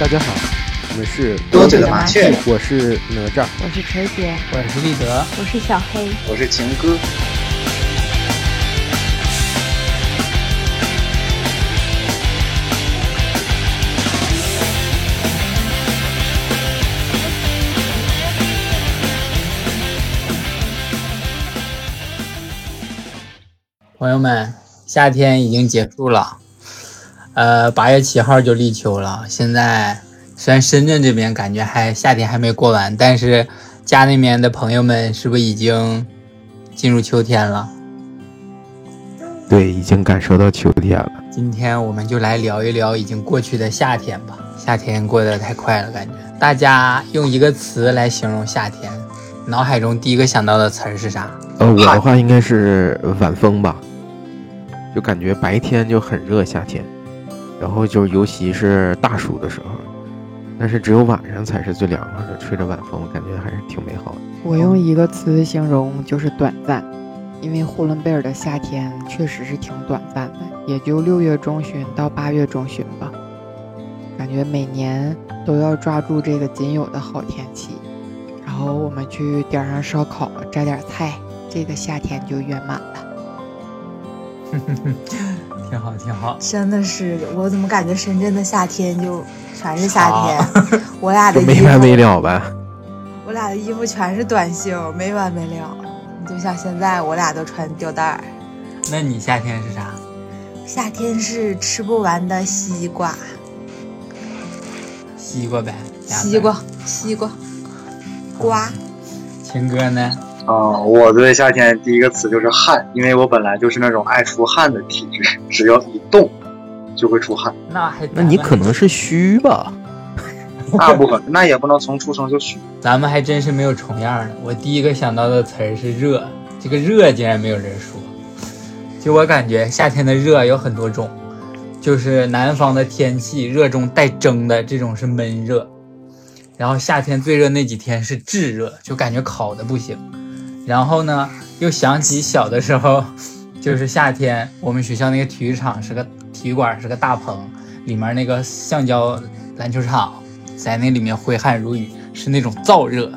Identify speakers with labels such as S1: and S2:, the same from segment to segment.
S1: 大家好，我们是
S2: 多嘴的麻雀，
S1: 我是哪吒，
S3: 我是锤姐，
S4: 我是立德，
S3: 我是小黑，
S2: 我是情歌。
S4: 朋友们，夏天已经结束了，呃，八月七号就立秋了。现在虽然深圳这边感觉还夏天还没过完，但是家那边的朋友们是不是已经进入秋天了？
S1: 对，已经感受到秋天了。
S4: 今天我们就来聊一聊已经过去的夏天吧。夏天过得太快了，感觉大家用一个词来形容夏天，脑海中第一个想到的词儿是啥？
S1: 呃，我的话应该是晚风吧。就感觉白天就很热，夏天，然后就尤其是大暑的时候，但是只有晚上才是最凉快的，吹着晚风，感觉还是挺美好的。
S3: 我用一个词形容就是短暂，因为呼伦贝尔的夏天确实是挺短暂的，也就六月中旬到八月中旬吧。感觉每年都要抓住这个仅有的好天气，然后我们去点上烧烤，摘点菜，这个夏天就圆满了。
S4: 挺好，挺好。
S5: 真的是，我怎么感觉深圳的夏天就全是夏天？我俩的衣服
S1: 没完没了呗。
S5: 我俩的衣服全是短袖，没完没了。你就像现在，我俩都穿吊带儿。
S4: 那你夏天是啥？
S5: 夏天是吃不完的西瓜。
S4: 西瓜呗。
S5: 西瓜，西瓜，瓜。
S4: 情歌呢？
S2: 啊，我对夏天第一个词就是汗，因为我本来就是那种爱出汗的体质，只要一动就会出汗。
S4: 那还
S1: 那你可能是虚吧？
S2: 那不可能，那也不能从出生就虚。
S4: 咱们还真是没有重样的。我第一个想到的词儿是热，这个热竟然没有人说。就我感觉夏天的热有很多种，就是南方的天气热中带蒸的这种是闷热，然后夏天最热那几天是炙热，就感觉烤的不行。然后呢，又想起小的时候，就是夏天，我们学校那个体育场是个体育馆，是个大棚，里面那个橡胶篮球场，在那里面挥汗如雨，是那种燥热，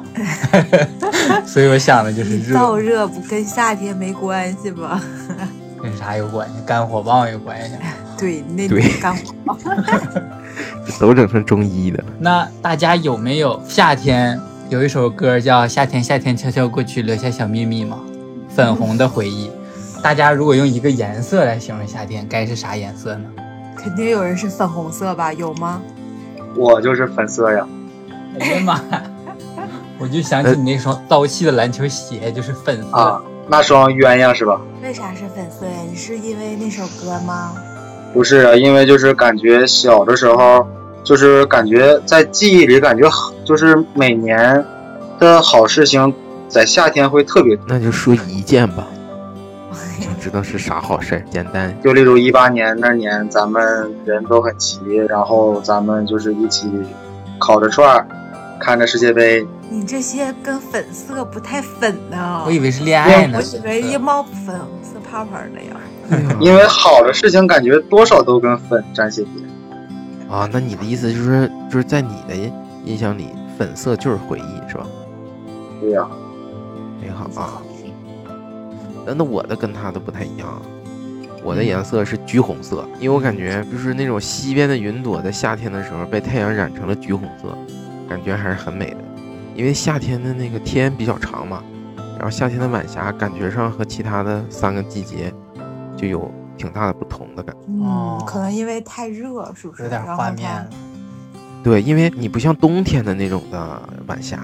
S4: 所以我想的就是热。
S5: 燥热不跟夏天没关系吗？
S4: 跟啥有关系？肝火旺有关系。
S5: 对，那
S1: 对
S5: 肝火旺，
S1: 都整成中医的。
S4: 那大家有没有夏天？有一首歌叫《夏天夏天悄悄过去，留下小秘密》吗？粉红的回忆。大家如果用一个颜色来形容夏天，该是啥颜色呢？
S5: 肯定有人是粉红色吧？有吗？
S2: 我就是粉色呀！
S4: 哎呀妈呀！我就想起你那双骚气的篮球鞋，就是粉色。
S2: 啊，那双鸳鸯是吧？
S5: 为啥是粉色呀？你是因为那首歌吗？
S2: 不是啊，因为就是感觉小的时候。就是感觉在记忆里，感觉就是每年的好事情，在夏天会特别。
S1: 那就说一件吧，想知道是啥好事儿？简单。
S2: 就例如一八年那年，咱们人都很齐，然后咱们就是一起烤着串儿，看着世界杯。
S5: 你这些跟粉色不太粉呢。
S4: 我以为是恋爱呢。
S5: 我以为一冒粉色泡泡的
S2: 呀。因为好的事情，感觉多少都跟粉沾些边。
S1: 啊，那你的意思就是，就是在你的印象里，粉色就是回忆，是吧？
S2: 对呀，
S1: 挺好啊。那那我的跟他的不太一样，我的颜色是橘红色，因为我感觉就是那种西边的云朵在夏天的时候被太阳染成了橘红色，感觉还是很美的。因为夏天的那个天比较长嘛，然后夏天的晚霞感觉上和其他的三个季节就有。挺大的不同的感觉，
S5: 嗯，可能因为太热，是不是
S4: 有点画面？
S1: 对，因为你不像冬天的那种的晚霞，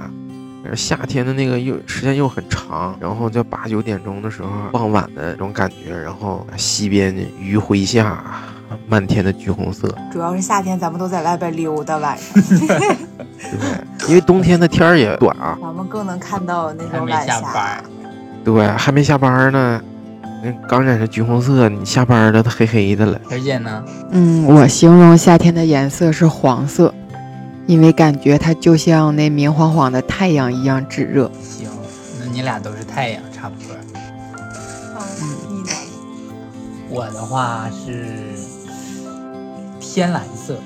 S1: 而夏天的那个又时间又很长，然后在八九点钟的时候，傍晚的那种感觉，然后西边余晖下漫天的橘红色。
S5: 主要是夏天咱们都在外边溜达晚上，
S1: 对，因为冬天的天儿也短啊，
S5: 咱们更能看到那种晚霞。
S1: 对，还没下班呢。那刚染成橘红色，你下班了，它黑黑的了。
S4: 而姐呢？
S3: 嗯，我形容夏天的颜色是黄色，因为感觉它就像那明晃晃的太阳一样炙热。
S4: 行，那你俩都是太阳，差不多。
S5: 嗯，
S4: 我的话是天蓝色，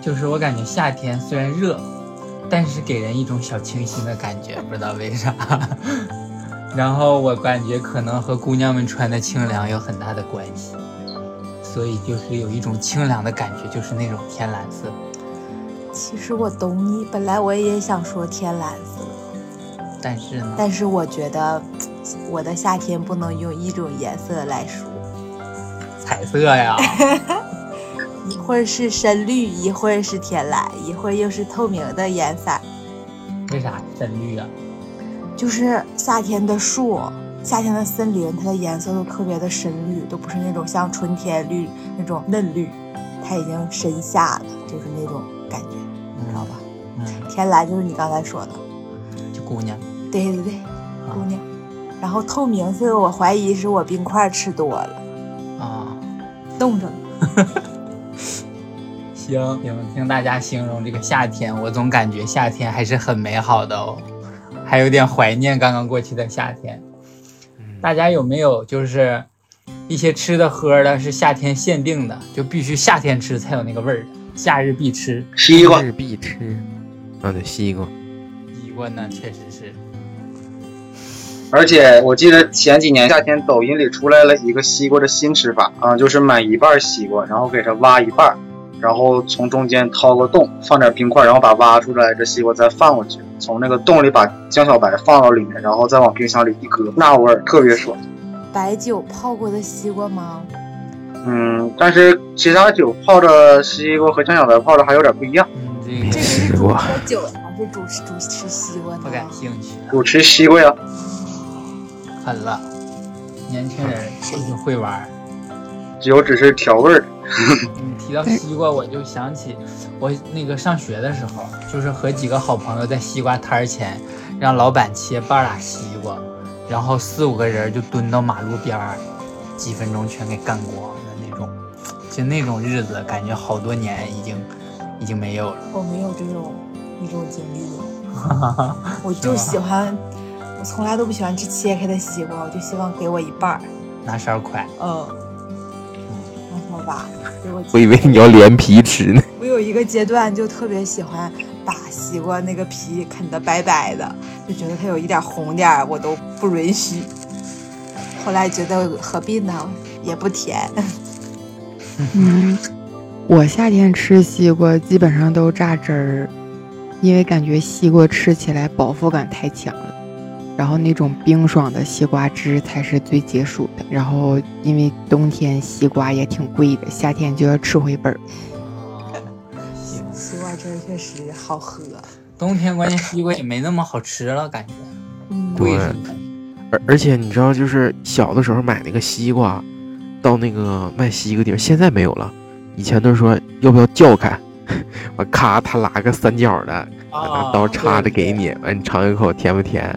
S4: 就是我感觉夏天虽然热，但是给人一种小清新的感觉，不知道为啥。然后我感觉可能和姑娘们穿的清凉有很大的关系，所以就是有一种清凉的感觉，就是那种天蓝色。
S5: 其实我懂你，本来我也想说天蓝色，
S4: 但是呢，
S5: 但是我觉得我的夏天不能用一种颜色来说，
S4: 彩色呀，
S5: 一会儿是深绿，一会儿是天蓝，一会儿又是透明的颜色。
S4: 为啥深绿啊？
S5: 就是夏天的树，夏天的森林，它的颜色都特别的深绿，都不是那种像春天绿那种嫩绿，它已经深夏了，就是那种感觉，你知道吧？
S4: 嗯，
S5: 天蓝就是你刚才说的，
S4: 就姑娘。
S5: 对对对，姑娘。然后透明色，我怀疑是我冰块吃多了，
S4: 啊，
S5: 冻着了。
S4: 行行，听大家形容这个夏天，我总感觉夏天还是很美好的哦，还有点怀念刚刚过去的夏天。大家有没有就是一些吃的喝的是夏天限定的，就必须夏天吃才有那个味儿的，夏日必吃？
S2: 西瓜夏
S1: 日必吃。啊，对，西瓜。
S4: 西瓜呢，确实是。
S2: 而且我记得前几年夏天抖音里出来了一个西瓜的新吃法啊，就是买一半西瓜，然后给它挖一半，然后从中间掏个洞，放点冰块，然后把挖出来的西瓜再放回去，从那个洞里把江小白放到里面，然后再往冰箱里一搁，那味儿特别爽。
S5: 白酒泡过的西瓜吗？
S2: 嗯，但是其他酒泡的西瓜和江小白泡的还有点不一样。
S4: 嗯，这
S1: 没
S4: 个
S5: 这个是主
S1: 吃过
S5: 喝酒还是主吃主吃西瓜呢？
S4: 不感兴趣
S2: 主，吃西瓜呀，
S4: 狠了。年轻人就是会玩。
S2: 酒只是调味儿的。
S4: 你 提到西瓜，我就想起我那个上学的时候，就是和几个好朋友在西瓜摊儿前，让老板切半拉西瓜，然后四五个人就蹲到马路边儿，几分钟全给干光的那种。就那种日子，感觉好多年已经已经没有了。
S5: 我没有这种一种经历，我就喜欢，我从来都不喜欢吃切开的西瓜，我就希望给我一半儿，
S4: 拿勺快，
S5: 嗯，拿小把给我。
S1: 我以为你要连皮吃呢。
S5: 我有一个阶段就特别喜欢把西瓜那个皮啃得白白的，就觉得它有一点红点儿我都不允许。后来觉得何必呢，也不甜。
S3: 嗯，我夏天吃西瓜基本上都榨汁儿，因为感觉西瓜吃起来饱腹感太强了。然后那种冰爽的西瓜汁才是最解暑的。然后因为冬天西瓜也挺贵的，夏天就要吃回本儿。
S4: 行。
S5: 西瓜汁儿确实好喝，
S4: 冬天关键西瓜也没那么好吃了，感觉
S5: 嗯，
S1: 对
S4: 贵是的。
S1: 而而且你知道，就是小的时候买那个西瓜，到那个卖西瓜地儿，现在没有了。以前都是说要不要叫开，完咔他拉个三角的，拿刀插着给你，完你尝一口甜不甜？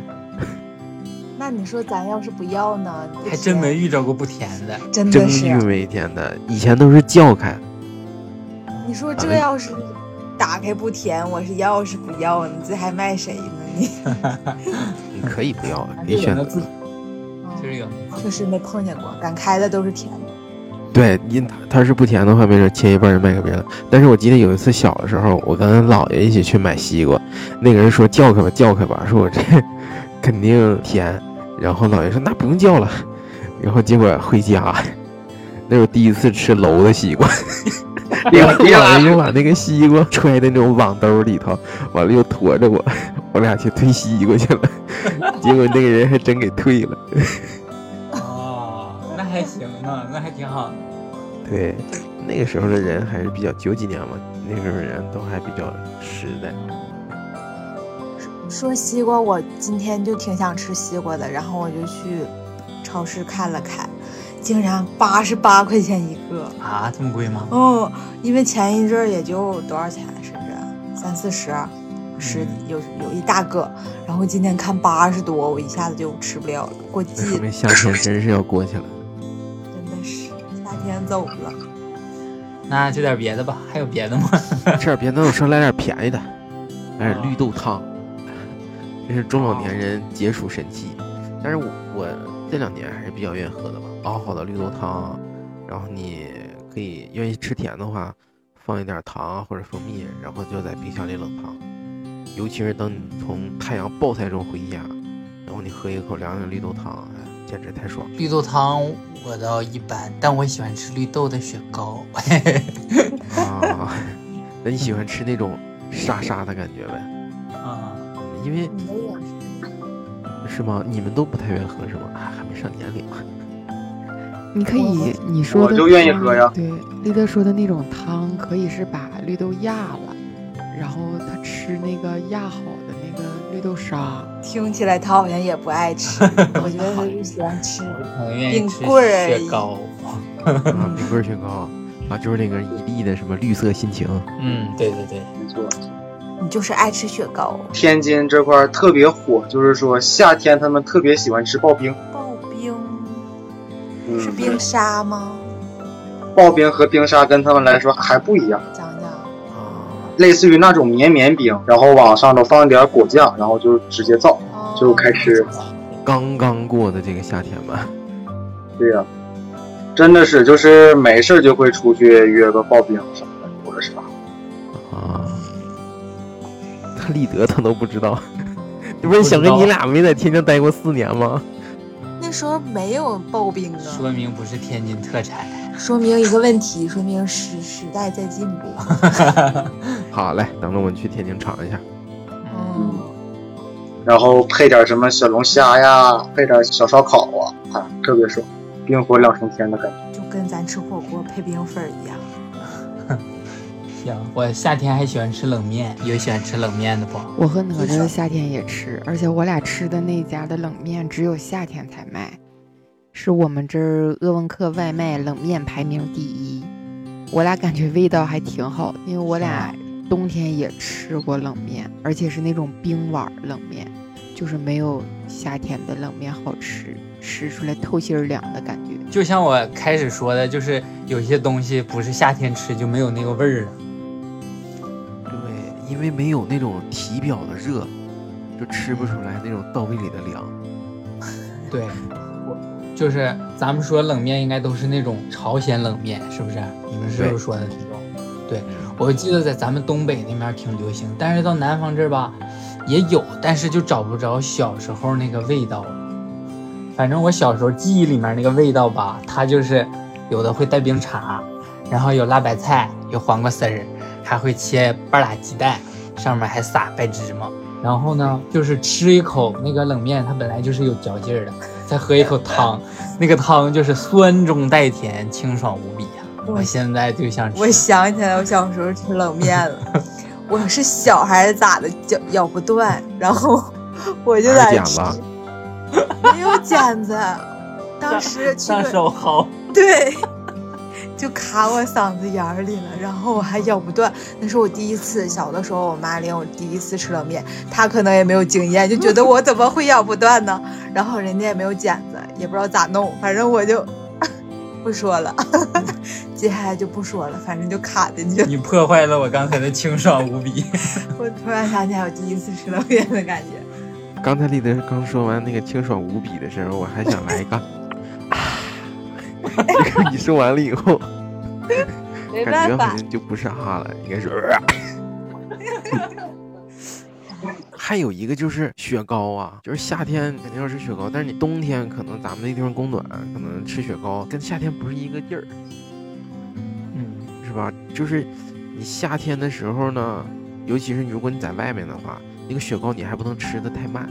S5: 那你说咱要是不要呢？
S4: 还真没遇着过不甜的。
S1: 真
S5: 真的是
S1: 遇。没甜的，以前都是叫开。
S5: 你说这
S1: 哎
S5: 要是打开不甜，我是要是不要，你这还卖谁呢？你
S1: 你可以不要，可
S4: 就有
S1: 以选择。
S4: 那自就是有
S5: 确实没碰见过，敢开的都是甜的。
S1: 对，因它它是不甜的话，没准切一半就卖给别人。但是我记得有一次小的时候，我跟姥爷一起去买西瓜，那个人说叫开吧，叫开吧，说我这 肯定甜。然后姥爷说那不用叫了，然后结果回家，那是我第一次吃楼的西瓜，然后姥爷又把那个西瓜揣在那种网兜里头，完了又驮着我，我俩去推西瓜去了，结果那个人还真给退了。
S4: 哦，那还行呢，那还挺好的。
S1: 对，那个时候的人还是比较九几年嘛，那时候人都还比较实在。
S5: 说西瓜，我今天就挺想吃西瓜的，然后我就去超市看了看，竟然八十八块钱一个。
S4: 啊，这么贵吗？
S5: 嗯，因为前一阵儿也就多少钱，甚至三四十，十有有一大个，然后今天看八十多，我一下子就吃不了了，过季了，
S1: 说明夏天真是要过去了。
S5: 真的是夏天走了。
S4: 那就点别的吧，还有别的吗？
S1: 吃点别的，我说来点便宜的，来点绿豆汤，这是中老年人解暑神器。但是我我这两年还是比较愿意喝的吧，熬好的绿豆汤，然后你可以愿意吃甜的话，放一点糖啊或者蜂蜜，然后就在冰箱里冷藏。尤其是等你从太阳暴晒中回家，然后你喝一口凉凉的绿豆汤，哎，简直太爽。
S4: 绿豆汤我倒一般，但我喜欢吃绿豆的雪糕。
S1: 啊，那你喜欢吃那种沙沙的感觉呗？
S4: 啊，
S1: 因为
S5: 是。
S1: 吗？你们都不太愿意喝是吗？啊，还没上年龄。
S3: 你可以你说的
S2: 我就愿意喝呀
S3: 对，立德说的那种汤，可以是把绿豆压了，然后他吃那个压好的那个绿豆沙。
S5: 听起来他好像也不爱吃，我觉得他是喜欢吃。
S4: 可能愿意吃
S5: 冰棍儿
S4: 雪糕。
S1: 啊，冰棍儿雪糕啊，就是那个一粒的什么绿色心情。
S4: 嗯，对对对，
S2: 没错。
S5: 你就是爱吃雪糕，
S2: 天津这块儿特别火，就是说夏天他们特别喜欢吃刨冰。
S5: 刨冰
S2: 嗯，
S5: 是冰沙吗？
S2: 刨冰和冰沙跟他们来说还不一样，
S5: 讲讲。
S1: 啊，
S2: 类似于那种绵绵冰，然后往上头放一点果酱，然后就直接造
S5: 哦
S2: 就开始。
S1: 刚刚过的这个夏天吧。
S2: 对呀、真的是就是没事儿就会出去约个刨冰什
S1: 立德他都不知道。这 不是小哥你俩没在天津待过四年吗？
S5: 那时候没有刨冰啊，
S4: 说明不是天津特产。
S5: 说明一个问题，说明时时代在进步。
S1: 好嘞，等着我们去天津尝一下。
S5: 嗯，
S2: 然后配点什么小龙虾呀，配点小烧烤啊，啊，特别爽，冰火两重天的感觉。
S5: 就跟咱吃火锅配冰粉一样。
S4: 行，我夏天还喜欢吃冷面，有喜欢吃冷面的不？
S3: 我和哪吒夏天也吃，而且我俩吃的那家的冷面只有夏天才卖，是我们这儿鄂温克外卖冷面排名第一。我俩感觉味道还挺好，因为我俩冬天也吃过冷面，而且是那种冰碗儿冷面，就是没有夏天的冷面好吃，吃出来透心儿凉的感觉。
S4: 就像我开始说的，就是有些东西不是夏天吃就没有那个味儿了。
S1: 对，因为没有那种体表的热，就吃不出来那种到胃里的凉。
S4: 对，我就是咱们说冷面应该都是那种朝鲜冷面，是不是？你们是不是说的那种？对，我记得在咱们东北那边挺流行，但是到南方这儿吧也有，但是就找不着小时候那个味道了。反正我小时候记忆里面那个味道吧，它就是有的会带冰碴，然后有辣白菜，有黄瓜丝儿，还会切半拉鸡蛋，上面还撒白芝麻。然后呢，就是吃一口那个冷面，它本来就是有嚼劲儿的，再喝一口汤，那个汤就是酸中带甜，清爽无比呀、
S5: 我
S4: 我现在就想吃。
S5: 我想起来，我小时候吃冷面了。我是小还是咋的，咬咬不断，然后 我就在吃没有剪子，当时去
S4: 上
S5: 个
S4: 手薅，
S5: 对，就卡我嗓子眼儿里了，然后我还咬不断。那是我第一次，小的时候我妈领我第一次吃冷面，她可能也没有经验，就觉得我怎么会咬不断呢？然后人家也没有剪子，也不知道咋弄，反正我就 不说了，接下来就不说了，反正就卡进去了。
S4: 你破坏了我刚才的清爽无比。
S5: 我突然想起来我第一次吃冷面的感觉。
S1: 刚才丽德刚说完那个清爽无比的时候，我还想来一个啊，你说完了以后，
S5: 没
S1: 感觉，好像就不是哈了，应该是。还有一个就是雪糕啊，就是夏天肯定要吃雪糕，但是你冬天可能咱们那地方供暖，可能吃雪糕跟夏天不是一个地儿，
S4: 嗯，
S1: 是吧？就是你夏天的时候呢，尤其是如果你在外面的话，那个雪糕你还不能吃的太慢，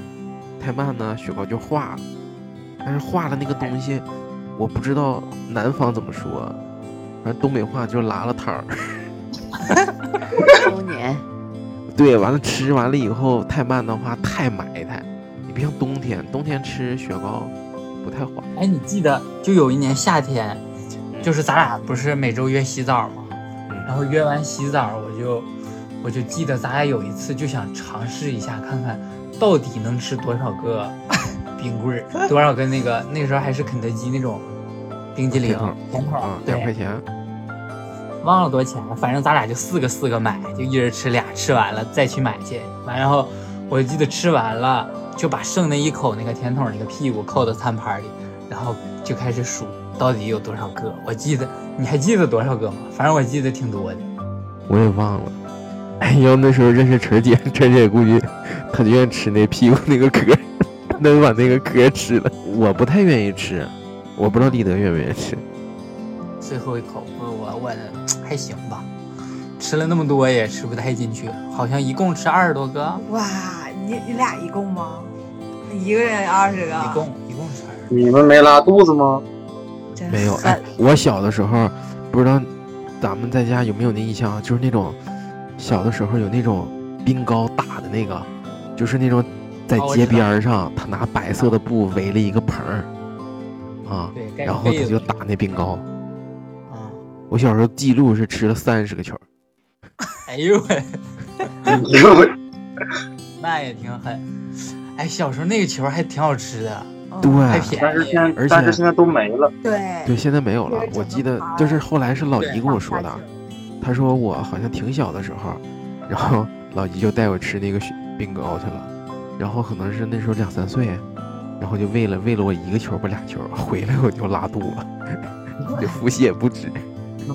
S1: 太慢呢雪糕就化了。但是化了那个东西，我不知道南方怎么说，反正东北话就是拉了汤儿。
S3: 周年，
S1: 对，完了吃完了以后太慢的话太埋汰，你不像冬天，冬天吃雪糕不太滑。
S4: 哎，你记得就有一年夏天，就是咱俩不是每周约洗澡吗？然后约完洗澡，我就我就记得咱俩有一次就想尝试一下，看看到底能吃多少个冰棍儿，多少个那个那时候还是肯德基那种冰激凌
S1: 甜筒两，块钱，
S4: 忘了多少钱了，反正咱俩就四个四个买，就一人吃俩，吃完了再去买去。完，然后我记得吃完了，就把剩那一口那个甜筒那个屁股扣到餐盘里，然后就开始数到底有多少个。我记得你还记得多少个吗？反正我记得挺多的。
S1: 我也忘了。哎，要那时候认识晨姐，晨姐估计她就愿意吃那屁股那个壳，能把那个壳吃了。我不太愿意吃，我不知道立德愿不愿意吃。
S4: 最后一口，我我我还行吧，吃了那么多也吃不太进去，好像一共吃二十多个，
S5: 哇，你你俩一共吗？一个人二十个？
S4: 一共一共吃二十。
S2: 你们没拉肚子吗？
S1: 没有，哎，我小的时候不知道咱们在家有没有那印象啊，就是那种小的时候有那种冰糕打的那个，就是那种在街边上，他拿白色的布围了一个盆儿，啊，然后他就打那冰糕。
S4: 啊，
S1: 我小时候记录是吃了三十个球，
S4: 哎呦喂，
S2: 因为
S4: 那也挺狠。哎，小时候那个球还挺好吃的，
S5: 嗯
S1: 对
S4: 还便宜。
S2: 但是现在
S1: 而且
S2: 但是现在都没了。
S5: 对
S1: 对，现在没有了
S5: 这。个
S1: 我记得就是后来是老姨跟我说的，他说我好像挺小的时候，然后老姨就带我吃那个雪冰糕去了，然后可能是那时候两三岁，然后就喂了喂了我一个球儿不俩球，回来我就拉肚子，就腹泻不止。
S4: 嗯，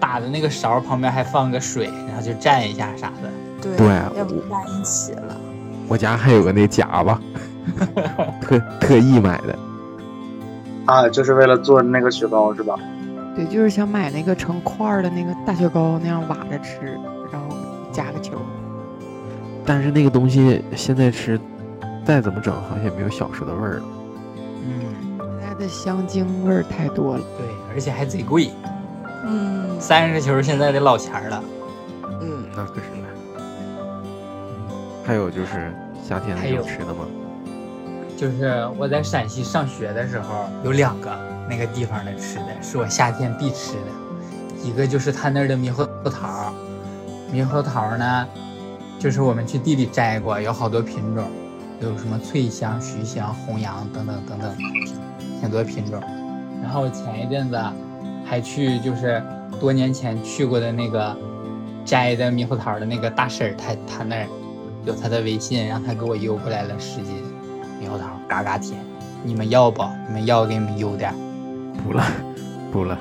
S4: 打的那个勺旁边还放个水，然后就蘸一下啥的。
S5: 对
S1: 对
S5: 要不在一起了。
S1: 我家还有个那夹子，特特意买的。
S2: 啊，就是为了做那个雪糕是吧？
S3: 对，就是想买那个成块的那个大雪糕那样挖着吃，然后夹个球。
S1: 但是那个东西现在吃，再怎么整好像也没有小时候的味儿了。
S4: 嗯，
S3: 现在的香精味儿太多了。
S4: 对，而且还贼贵，
S5: 嗯
S4: 三十球现在得老钱儿了。
S5: 嗯，
S1: 那可是呢。还有就是夏天
S4: 还有
S1: 有吃的吗？
S4: 就是我在陕西上学的时候，有两个那个地方的吃的是我夏天必吃的，一个就是他那儿的猕猴桃，猕猴桃呢，就是我们去地里摘过，有好多品种，有什么脆香、徐香、红杨等等等等，挺多品种。然后前一阵子还去，就是多年前去过的那个摘的猕猴桃的那个大婶儿，她她那儿有她的微信，让她给我邮过来了十斤。猕猴桃嘎嘎甜，你们要不？你们要给你们邮点儿。
S1: 不了，不了。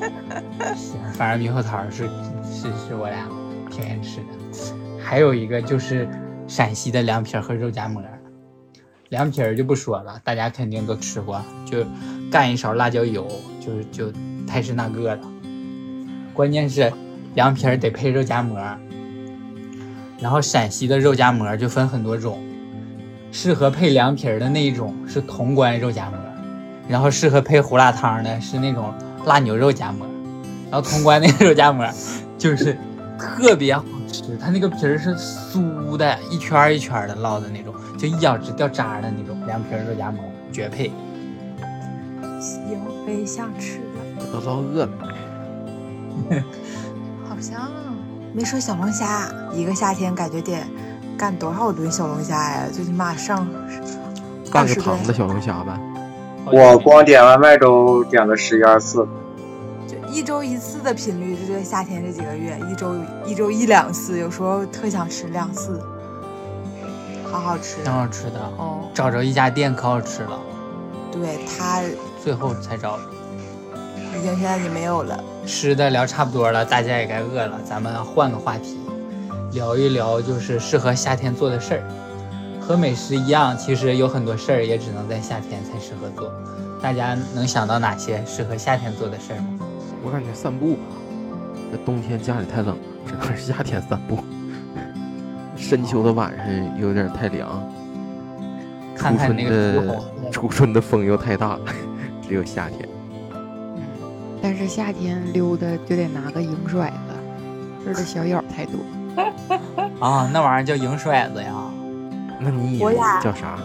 S4: 行，反正猕猴桃是是是我俩挺爱吃的。还有一个就是陕西的凉皮儿和肉夹馍。凉皮儿就不说了，大家肯定都吃过，就干一勺辣椒油，就就太是那个了。关键是凉皮儿得配肉夹馍，然后陕西的肉夹馍就分很多种，适合配凉皮儿的那一种是潼关肉夹馍，然后适合配胡辣汤的是那种辣牛肉夹馍，然后潼关那个肉夹馍就是特别好吃，它那个皮儿是酥的，一圈儿一圈儿的烙的那种，就一咬直掉渣的那种凉皮儿肉夹馍，绝配。
S5: 行，我也想吃了。
S1: 我都老饿了。
S5: 好香啊没说小龙虾，一个夏天感觉得干多少吨小龙虾呀？最起码上
S1: 半个
S5: 20顿
S1: 塘的小龙虾呗。
S2: 我光点外卖都点了十一二次。
S5: 就一周一次的频率，就这个夏天这几个月，一周一周一两次，有时候特想吃两次，好好吃。
S4: 挺好吃的，
S5: 哦，
S4: 找着一家店可好吃了，
S5: 对，他
S4: 最后才找着。
S5: 已经现在已经没有了。
S4: 吃的聊差不多了，大家也该饿了，咱们换个话题，聊一聊就是适合夏天做的事儿。和美食一样，其实有很多事儿也只能在夏天才适合做。大家能想到哪些适合夏天做的事儿吗？
S1: 我感觉散步吧，这冬天家里太冷了，只能是夏天散步。深秋的晚上有点太凉，
S4: 看看那个
S1: 初春的初春的风又太大，只有夏天。
S4: 嗯，
S3: 但是夏天溜达就得拿个银甩子，这儿的小咬太多。
S4: 啊，那玩意儿叫银甩子呀。
S1: 那你以为
S5: 我俩
S1: 叫啥？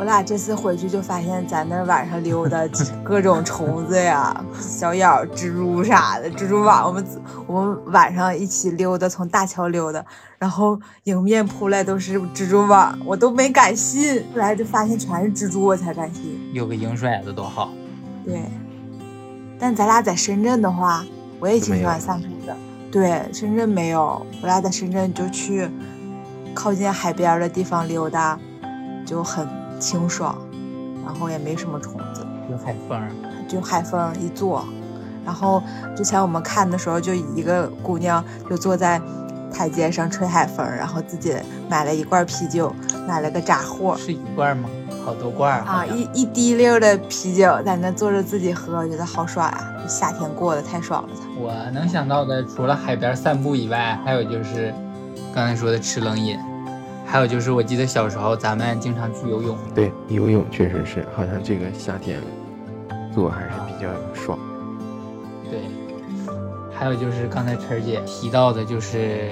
S5: 我俩这次回去就发现在那晚上溜达各种虫子呀，小咬、蜘蛛啥的，蜘蛛网。我们我们晚上一起溜达，从大桥溜达，然后迎面扑来都是蜘蛛网，我都没敢信。后来就发现全是蜘蛛，我才敢信。
S4: 有个银甩子多好。
S5: 对，但咱俩在深圳的话，我也挺喜欢散步的。对，深圳没有，我俩在深圳就去靠近海边的地方溜达，就很清爽，然后也没什么虫子，
S4: 有海风儿，
S5: 就海风一坐，然后之前我们看的时候，就一个姑娘就坐在台阶上吹海风，然后自己买了一罐啤酒，买了个炸货
S4: 是一罐吗？好多罐儿
S5: 啊，一一滴溜的啤酒在那坐着自己喝，觉得好爽呀、这夏天过得太爽了。
S4: 我能想到的，除了海边散步以外，还有就是刚才说的吃冷饮，还有就是我记得小时候咱们经常去游泳，
S1: 对，游泳确实是，好像这个夏天做还是比较爽。
S4: 对，还有就是刚才晨儿姐提到的，就是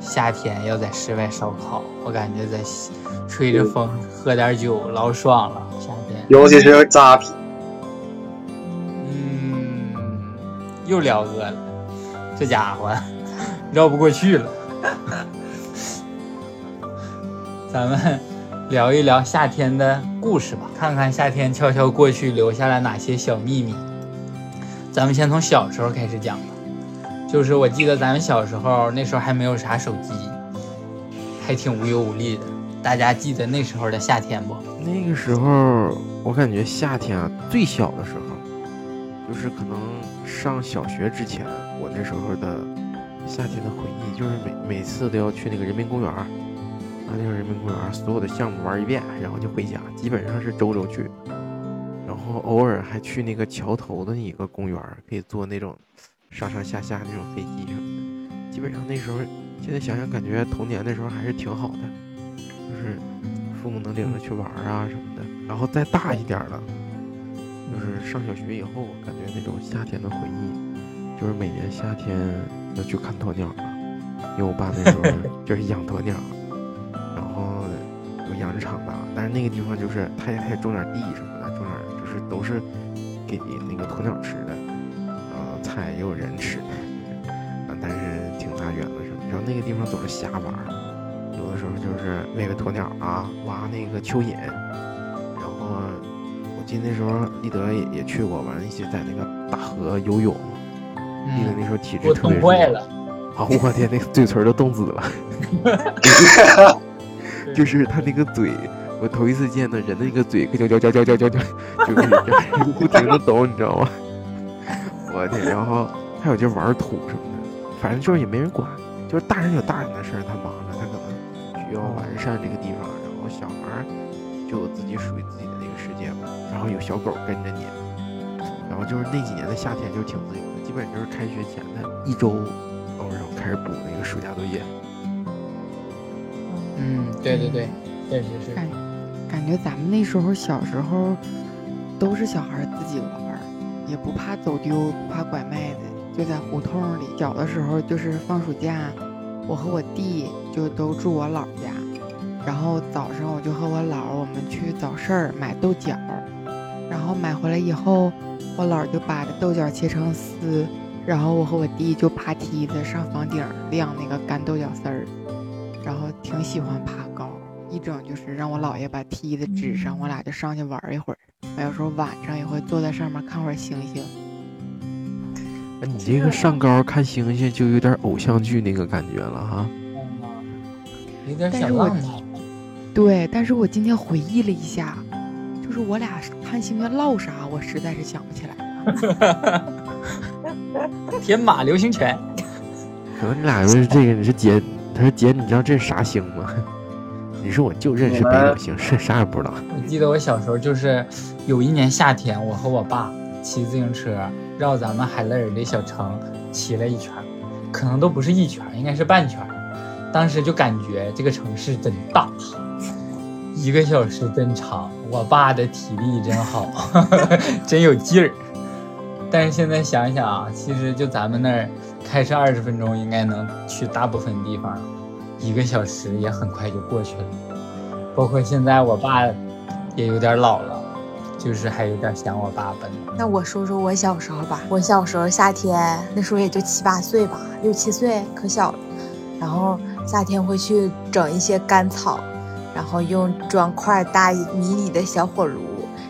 S4: 夏天要在室外烧烤，我感觉在西吹着风喝点酒老爽了。夏天，
S2: 尤其是扎啤。
S4: 嗯，又聊饿了，这家伙绕不过去了。咱们聊一聊夏天的故事吧，看看夏天悄悄过去留下了哪些小秘密。咱们先从小时候开始讲吧，就是我记得咱们小时候那时候还没有啥手机，还挺无忧无虑的。大家记得那时候的夏天不？
S1: 那个时候，我感觉夏天啊，最小的时候，就是可能上小学之前，我那时候的夏天的回忆，就是每每次都要去那个人民公园儿，啊，那个人民公园所有的项目玩一遍，然后就回家，基本上是周周去，然后偶尔还去那个桥头的一个公园，可以坐那种上上下下那种飞机什么的，基本上那时候，现在想想感觉童年那时候还是挺好的，就是父母能领着去玩啊什么的。然后再大一点了，就是上小学以后，感觉那种夏天的回忆，就是每年夏天要去看鸵鸟了，因为我爸那时候 就是养鸵鸟，后有养殖场吧，但是那个地方就是他也他也种点地什么的，种点就是都是给那个鸵鸟吃的，呃，菜也有人吃的，啊，但是挺大远的什么，然后那个地方总是瞎玩。有的时候就是喂个鸵鸟啊，挖那个蚯蚓，然后我记得那时候立德也也去过，完了一起在那个大河游泳。立德那时候体质特别弱
S4: 冻坏了。
S1: 啊！我天，那个嘴唇都冻紫了，就是他那个嘴，我头一次见到人的那个嘴，可嚼嚼嚼嚼嚼嚼嚼，就就是不停的抖，你知道吗？我天，然后还有就是玩土什么的，反正就是也没人管，就是大人有大人的事儿，他忙着，他可能需要完善这个地方，然后小孩儿就有自己属于自己的那个世界嘛，然后有小狗跟着你，然后就是那几年的夏天就挺自由的，基本就是开学前的一周，哦，然后开始补那个暑假作业。
S4: 嗯，对对对，确实是。
S3: 感感觉咱们那时候小时候都是小孩自己玩，也不怕走丢，不怕拐卖的，就在胡同里。小的时候就是放暑假，我和我弟就都住我姥家，然后早上我就和我姥我们去早市儿买豆角，然后买回来以后，我姥就把这豆角切成丝，然后我和我弟就爬梯子上房顶晾那个干豆角丝儿。挺喜欢爬高，一整就是让我姥爷把梯子支上，我俩就上去玩一会儿。还有时候晚上也会坐在上面看会儿星星。
S1: 哎你这个上高看星星就有点偶像剧那个感觉了哈。
S4: 有点
S3: 但是我
S4: 小浪漫。
S3: 对，但是我今天回忆了一下，就是我俩看星星唠啥，我实在是想不起来了。
S4: 天马流星拳，
S1: 可能你俩就是这个，你是姐，他说姐，你知道这是啥星吗？你说我就认识北斗星，是啥也不知道。
S4: 我记得我小时候就是有一年夏天，我和我爸骑自行车绕咱们海乐尔的小城骑了一圈，可能都不是一圈，应该是半圈。当时就感觉这个城市真大，一个小时真长。我爸的体力真好，真有劲儿。但是现在想想啊，其实就咱们那儿开车二十分钟应该能去大部分地方，一个小时也很快就过去了。包括现在我爸也有点老了，就是还有点想我爸吧。
S5: 那我说说我小时候吧，我小时候夏天那时候也就七八岁吧，六七岁可小了。然后夏天会去整一些干草，然后用砖块搭一迷你的小火炉，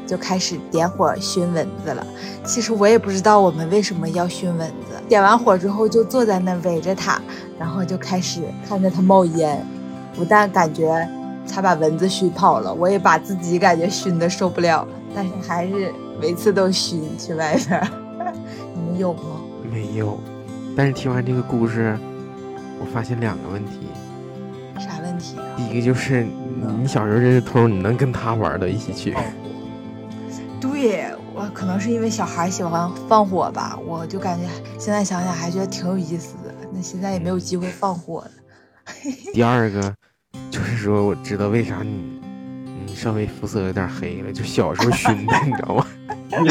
S5: 就开始点火熏蚊子了。其实我也不知道我们为什么要熏蚊子，点完火之后就坐在那围着它，然后就开始看着它冒烟，不但感觉它把蚊子熏跑了，我也把自己感觉熏的受不了了，但是还是每次都熏去外边。你们有吗？
S1: 没有。但是听完这个故事，我发现两个问题。
S5: 啥问题啊？
S1: 第一个就是你小时候认识偷，你能跟他玩到一起去。
S5: 对我可能是因为小孩喜欢放火吧，我就感觉现在想想还觉得挺有意思的。那现在也没有机会放火了。
S1: 第二个就是说，我知道为啥你你稍微肤色有点黑了，就小时候熏的，你知道吗？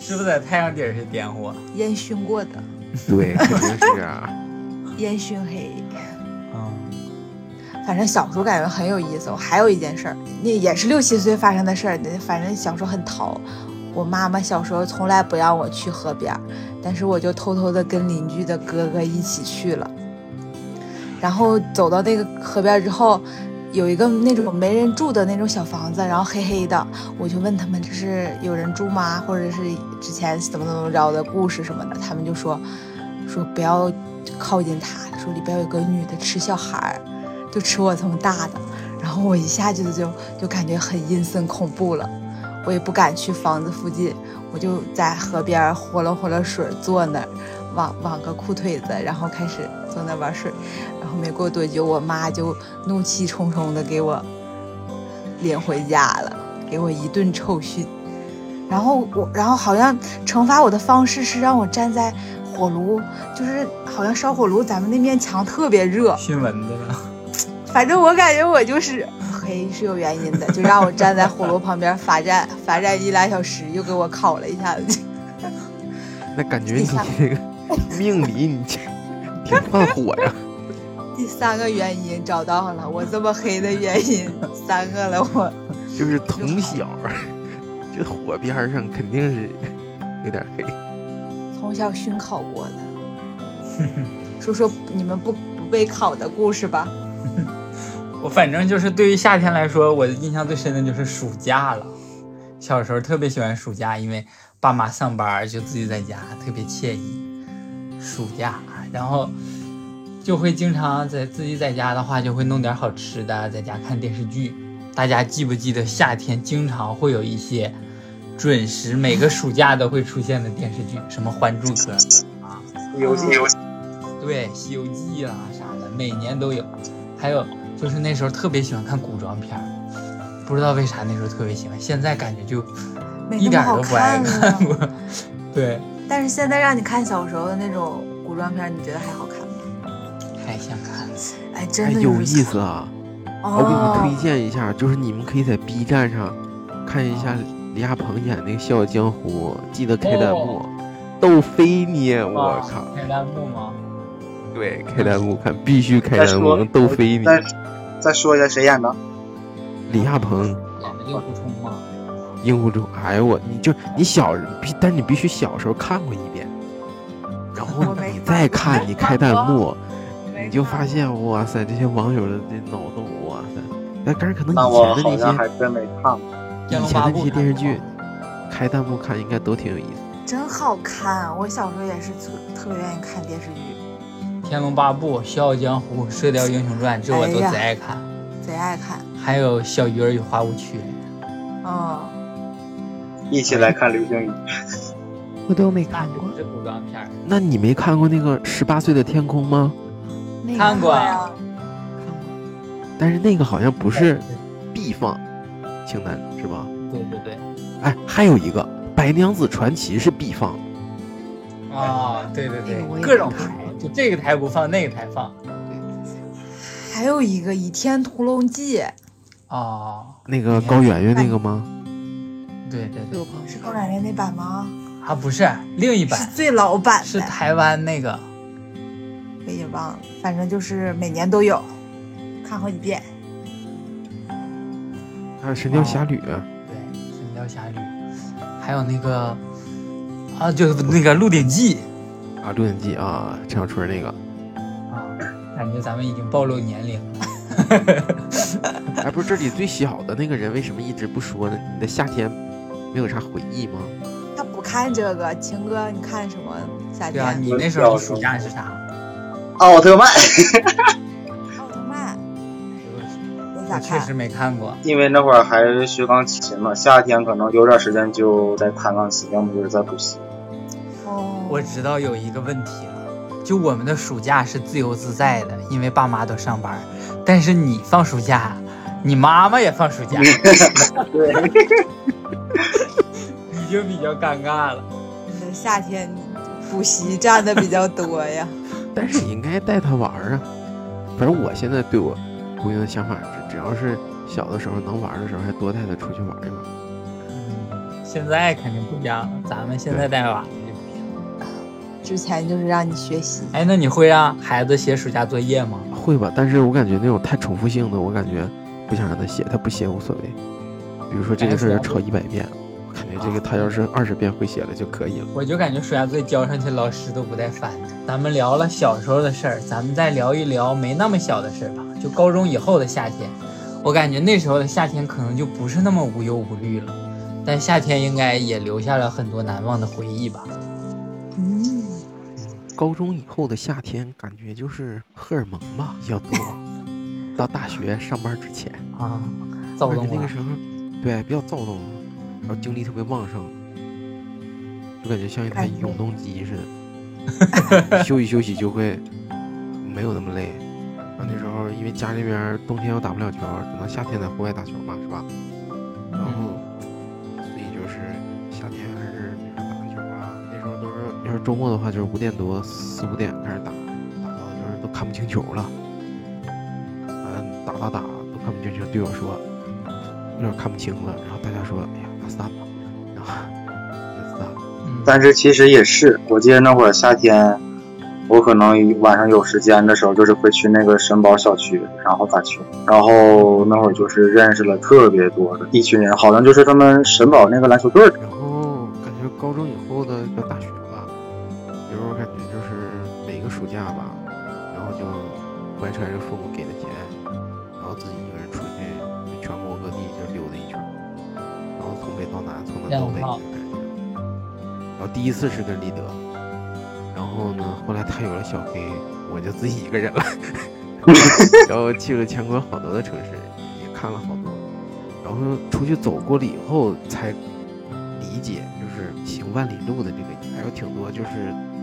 S4: 是不是在太阳底下点火？
S5: 烟熏过的，
S1: 对，肯定是啊。
S5: 烟熏黑。反正小时候感觉很有意思。我还有一件事儿，那也是六七岁发生的事儿。反正小时候很淘，我妈妈小时候从来不让我去河边，但是我就偷偷的跟邻居的哥哥一起去了。然后走到那个河边之后，有一个那种没人住的那种小房子，然后黑黑的，我就问他们这是有人住吗？或者是之前怎么怎么着的故事什么的，他们就说说不要靠近他，说里边有个女的吃小孩儿，就吃我这么大的。然后我一下子就就感觉很阴森恐怖了，我也不敢去房子附近，我就在河边活了活了水，坐那儿网网个裤腿子，然后开始坐那儿玩水。然后没过多久，我妈就怒气冲冲的给我领回家了，给我一顿臭训。然后我，然后好像惩罚我的方式是让我站在火炉，就是好像烧火炉，咱们那面墙特别热，
S4: 熏蚊子了。
S5: 反正我感觉我就是黑是有原因的，就让我站在火炉旁边罚站，罚站一俩小时，又给我烤了一下子。
S1: 那感觉你这个命里你挺犯火呀。
S5: 第三个原因找到了，我这么黑的原因三个了，我
S1: 就是从小这火边上肯定是有点黑。
S5: 从小熏烤过的，说说你们不不被烤的故事吧。
S4: 我反正就是对于夏天来说，我印象最深的就是暑假了。小时候特别喜欢暑假，因为爸妈上班就自己在家，特别惬意。暑假，然后就会经常在自己在家的话，就会弄点好吃的，在家看电视剧。大家记不记得夏天经常会有一些准时每个暑假都会出现的电视剧，什么《还珠格格》啊，《西
S2: 游记》
S4: 对，《西游记》啦啥的，每年都有。还有就是那时候特别喜欢看古装片儿，不知道为啥那时候特别喜欢，现在感觉就一点都不爱
S5: 看。
S4: 对，
S5: 但是现在让你看小时候的那种古装片，你觉得还好看吗？
S4: 还想看。
S5: 哎，
S1: 哎，
S5: 真的
S1: 有意思啊！
S5: 哦。
S1: 我给你们推荐一下，就是你们可以在 B 站上看一下李亚鹏演那个《笑傲江湖》，记得开弹幕。逗飞你，我靠！
S4: 开弹幕吗？
S1: 对，开弹幕看，必须开弹幕
S2: 说。
S1: 窦菲妮、
S2: 再再说一下谁演的？
S1: 李亚鹏、
S4: 演的令狐冲吗？
S1: 令狐冲。哎呦我，你就你小，必但你必须小时候看过一遍，然后你再
S5: 看
S1: 看，你开弹幕，你就发现哇塞，这些网友的这脑洞，哇塞！那但是可能以前的那些
S2: 还真没看过。
S1: 以前的那些电视剧，开弹幕看应该都挺有意思。
S5: 真好看，我小时候也是特特别愿意看电视剧，《
S4: 天龙八部》《笑傲江湖》《射雕英雄传》，这我都贼爱看。
S5: 贼爱看。
S4: 还有《小鱼儿与花无缺》。
S5: 哦，
S2: 一起来看流星雨。
S3: 我都没看过
S4: 就不。是古装片儿。
S1: 那你没看过那个《十八岁的天空》吗？
S3: 那个
S4: 看过
S5: 呀，
S3: 看过。
S1: 但是那个好像不是必放清单是吧？
S4: 对对对。
S1: 哎，还有一个《白娘子传奇》是必放。
S4: 啊，对对对
S3: 那个我，也
S4: 各种
S3: 看
S4: 台，就这个台不放，那个台放。
S5: 还有一个《倚天屠龙记》，
S4: 哦，
S1: 那个高圆圆那个吗？
S4: 对对对
S5: 是高圆圆那版吗？
S4: 啊不是另一版
S5: 是，最老版的，
S4: 是台湾那个。
S5: 我也忘了，反正就是每年都有，看好几遍。
S1: 还有《神雕侠侣》
S4: 对，《神雕侠侣》，还有那个啊，就是那个《鹿鼎记
S1: 啊，《鹿鼎记》啊，陈小春那个。》
S4: 啊，感觉咱们已经暴露年龄了。
S1: 哎，不是这里最小的那个人为什么一直不说呢？你的夏天没有啥回忆吗？
S5: 他不看这个，秦哥，你看什么夏天对？
S4: 你那时候暑假是啥？
S2: 奥特曼，
S5: 奥特曼，我咋
S4: 确实？没看过。
S2: 因为那会儿还学钢琴嘛，夏天可能有点时间就在弹钢琴，要么就是在补习。
S5: 哦，
S4: 我知道有一个问题了，就我们的暑假是自由自在的，因为爸妈都上班，但是你放暑假，你妈妈也放暑假，
S2: 对，
S4: 你就比较尴尬了。
S5: 你的夏天补习占的比较多呀。
S1: 但是应该带他玩啊。反正我现在对我姑娘的想法是，只要是小的时候能玩的时候，还多带她出去玩一玩。
S4: 嗯，现在肯定不一样了，咱们现在带娃。
S5: 之前就是让你学习，
S4: 哎，那你会让孩子写暑假作业吗？
S1: 会吧？但是我感觉那种太重复性的，我感觉不想让他写，他不写无所谓。比如说这个事儿要抄一百遍，我感觉这个他要是二十遍会写了就可以了。
S4: 我就感觉暑假作业交上去，老师都不带烦的。咱们聊了小时候的事儿，咱们再聊一聊没那么小的事儿吧。就高中以后的夏天，我感觉那时候的夏天可能就不是那么无忧无虑了，但夏天应该也留下了很多难忘的回忆吧。
S5: 嗯，
S1: 高中以后的夏天，感觉就是荷尔蒙吧比较多。到大学上班之前，
S4: 啊，躁动
S1: 那个。时候，对比较躁动，然后精力特别旺盛，就感觉像一台永动机似的，休息休息就会没有那么累。然后那时候因为家里边冬天又打不了球，只能夏天在户外打球嘛，是吧？是周末的话，就是五点多四五点开始打，打到就是都看不清球了。嗯，打打打都看不清球，队友说有点看不清了，然后大家说，哎呀，那散吧，然后就散了。
S4: 嗯，
S2: 但是其实也是，我记得那会儿夏天，我可能晚上有时间的时候，就是会去那个神宝小区，然后打球。然后那会儿就是认识了特别多的一群人，好像就是他们神宝那个篮球队的。
S1: 次是跟立德，然后呢，后来他有了小黑，我就自己一个人了。然后去了全国好多的城市，也看了好多，然后出去走过了以后才理解，就是行万里路的这个，还有挺多就是，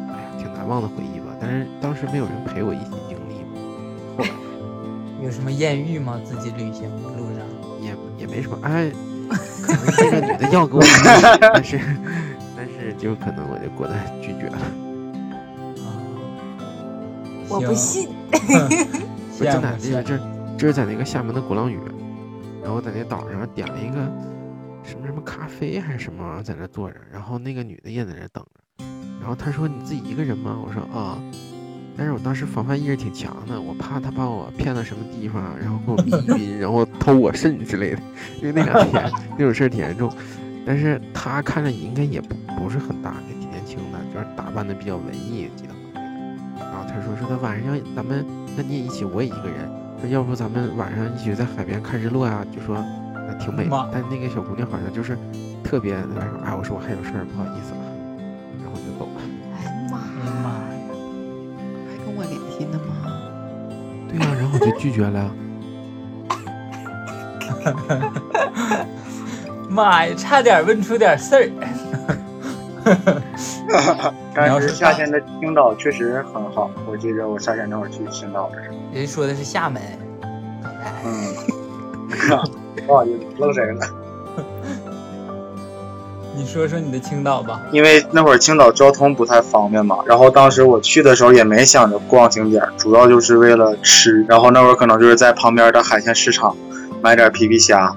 S1: 哎呀，挺难忘的回忆吧。但是当时没有人陪我一起经历嘛，后来
S4: 有什么艳遇吗？自己旅行路上？
S1: 也也没什么，哎，可能这个女的要跟我但是就可能我就果断拒绝了。
S4: 啊，
S5: 我不信。
S1: 不是真的，
S4: 羡慕
S1: 这这这是在那个厦门的鼓浪屿，然后在那岛上点了一个什么什么咖啡还是什么玩意儿，在那坐着，然后那个女的也在那等着，然后她说你自己一个人吗？我说啊，但是我当时防范意识挺强的，我怕她把我骗到什么地方，然后给我迷晕，然后偷我肾之类的，因为那两天 那种事儿挺严重。但是他看着应该也不不是很大，也挺年轻的，就是打扮的比较文艺，记得好像。然后他说说他晚上要咱们，那你也一起，我也一个人。说要不咱们晚上一起在海边看日落呀、就说那挺美的。但那个小姑娘好像就是特别那什么，哎，我说我还有事儿，不好意思啊，然后就走了。
S5: 哎呀妈
S4: 哎呀妈呀！
S3: 还跟我联系呢吗？
S1: 对呀、然后我就拒绝了。
S4: 妈呀，差点问出点事儿。
S2: 但是夏天的青岛确实很好，我记得我夏天那会儿去青岛的时候，
S4: 人说的是厦门，哎，
S2: 嗯，不好意思漏谁了？
S4: 你说说你的青岛吧。
S2: 因为那会儿青岛交通不太方便嘛，然后当时我去的时候也没想着逛景点，主要就是为了吃。然后那会儿可能就是在旁边的海鲜市场买点皮皮虾，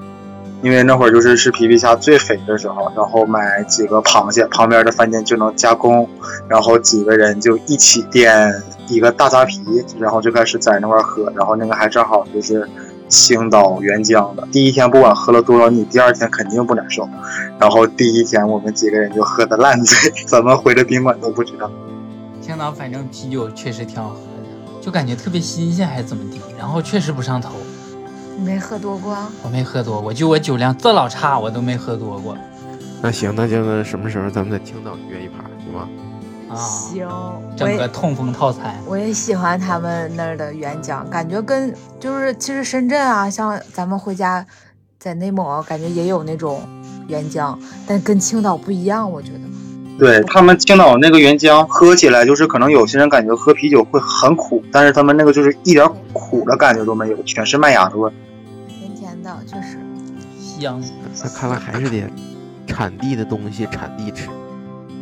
S2: 因为那会儿就是吃皮皮虾最肥的时候，然后买几个螃蟹，旁边的饭店就能加工，然后几个人就一起点一个大扎啤，然后就开始在那块喝，然后那个还正好就是青岛原浆的，第一天不管喝了多少，你第二天肯定不难受。然后第一天我们几个人就喝的烂醉，怎么回的宾馆都不知道。
S4: 青岛反正啤酒确实挺好喝的，就感觉特别新鲜还是怎么的，然后确实不上头。
S5: 你没喝多过？
S4: 我没喝多过，就我酒量这老差，我都没喝多过。
S1: 那行，那就那什么时候咱们在青岛约一盘，行吗？
S4: 啊，
S5: 行，我
S4: 整个痛风套餐。
S5: 我也喜欢他们那儿的原浆，感觉跟就是其实深圳啊，像咱们回家在内蒙啊，感觉也有那种原浆，但跟青岛不一样，我觉得。
S2: 对他们青岛那个原浆喝起来就是可能有些人感觉喝啤酒会很苦，但是他们那个就是一点苦的感觉都没有，全是麦芽的味儿。
S5: 甜甜的，确实。
S4: 香，
S1: 那看来还是得产地的东西产地吃。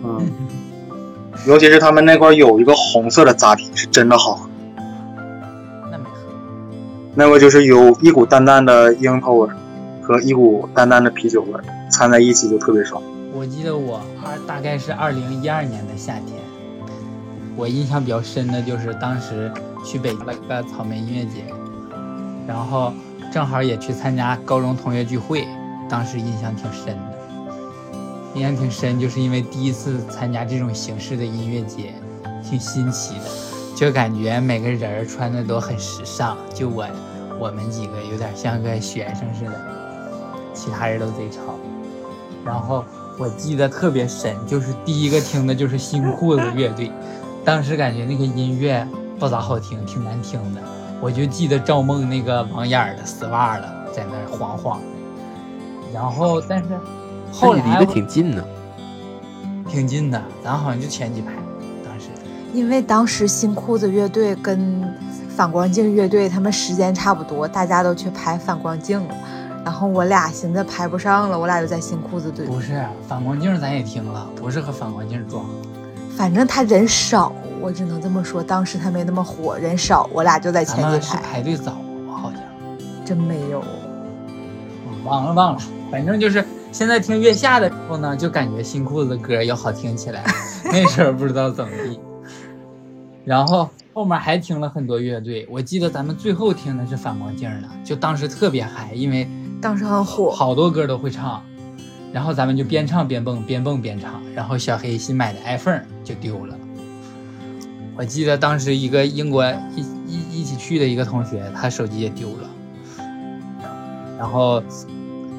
S2: 嗯，尤其是他们那块儿有一个红色的扎啤，是真的好喝。
S4: 那没喝。
S2: 那个就是有一股淡淡的樱桃味儿和一股淡淡的啤酒味儿掺在一起，就特别爽。
S4: 我记得我二大概是二零一二年的夏天，我印象比较深的就是当时去北京了个草莓音乐节，然后正好也去参加高中同学聚会，当时印象挺深的。印象挺深，就是因为第一次参加这种形式的音乐节，挺新奇的，就感觉每个人穿的都很时尚，就我我们几个有点像个学生似的，其他人都贼潮。然后我记得特别深，就是第一个听的就是新裤子乐队，当时感觉那个音乐不咋好听，挺难听的。我就记得赵梦那个网眼儿的丝袜了，在那儿晃晃。然后，但是后来
S1: 离得挺近的，
S4: 挺近的，咱好像就前几排，当时。
S5: 因为当时新裤子乐队跟反光镜乐队他们时间差不多，大家都去排反光镜了。然后我俩寻思排不上了，我俩就在新裤子队。
S4: 不是反光镜，咱也听了，不是和反光镜撞。
S5: 反正他人少，我只能这么说。当时他没那么火，人少，我俩就在前
S4: 咱们是
S5: 几排。
S4: 排队早，我好像。
S5: 真没有，
S4: 嗯忘了忘了，反正就是现在听月下的时候呢，就感觉新裤子的歌要好听起来。那时候不知道怎么地，然后后面还听了很多乐队，我记得咱们最后听的是反光镜的，就当时特别嗨，因为
S5: 当时很火。
S4: 好多歌都会唱，然后咱们就边唱边蹦，边蹦边唱，然后小黑新买的 iPhone 就丢了。我记得当时一个英国一一一起去的一个同学，他手机也丢了，然后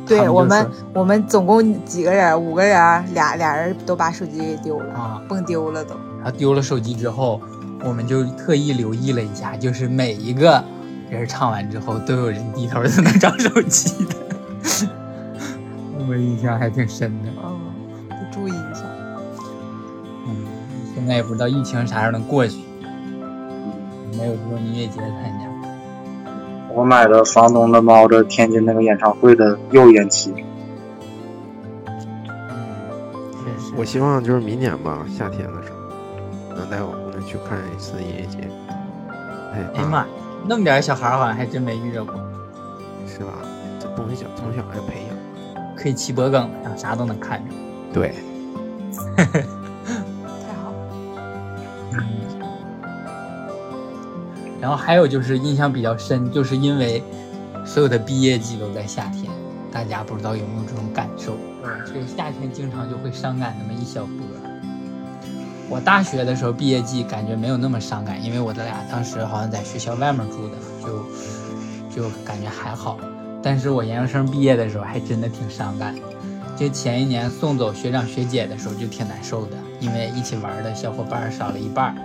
S5: 对我们，我们总共几个人？五个人，俩俩人都把手机给丢了，
S4: 啊，
S5: 蹦丢了都。
S4: 然后丢了手机之后，我们就特意留意了一下，就是每一个人唱完之后，都有人低头在那找手机的，我印象还挺深的。现在也不知道疫情啥时候能过去，没有这种音乐节参加。
S2: 我买的房东的猫的天津那个演唱会的又延期，
S4: 嗯，
S1: 我希望就是明年吧，夏天的时候能带我姑娘去看一次音乐节。哎，
S4: 呀妈呀，那么点小孩儿好像还真没遇着过，
S1: 是吧？这东西小从小要培养。
S4: 可以骑脖梗，然后啥都能看着。
S1: 对。
S4: 然后还有就是印象比较深，就是因为所有的毕业季都在夏天，大家不知道有没有这种感受？这个夏天经常就会伤感那么一小波。我大学的时候毕业季感觉没有那么伤感，因为我的俩当时好像在学校外面住的，就就感觉还好。但是我研究生毕业的时候还真的挺伤感，就前一年送走学长学姐的时候就挺难受的，因为一起玩的小伙伴少了一半。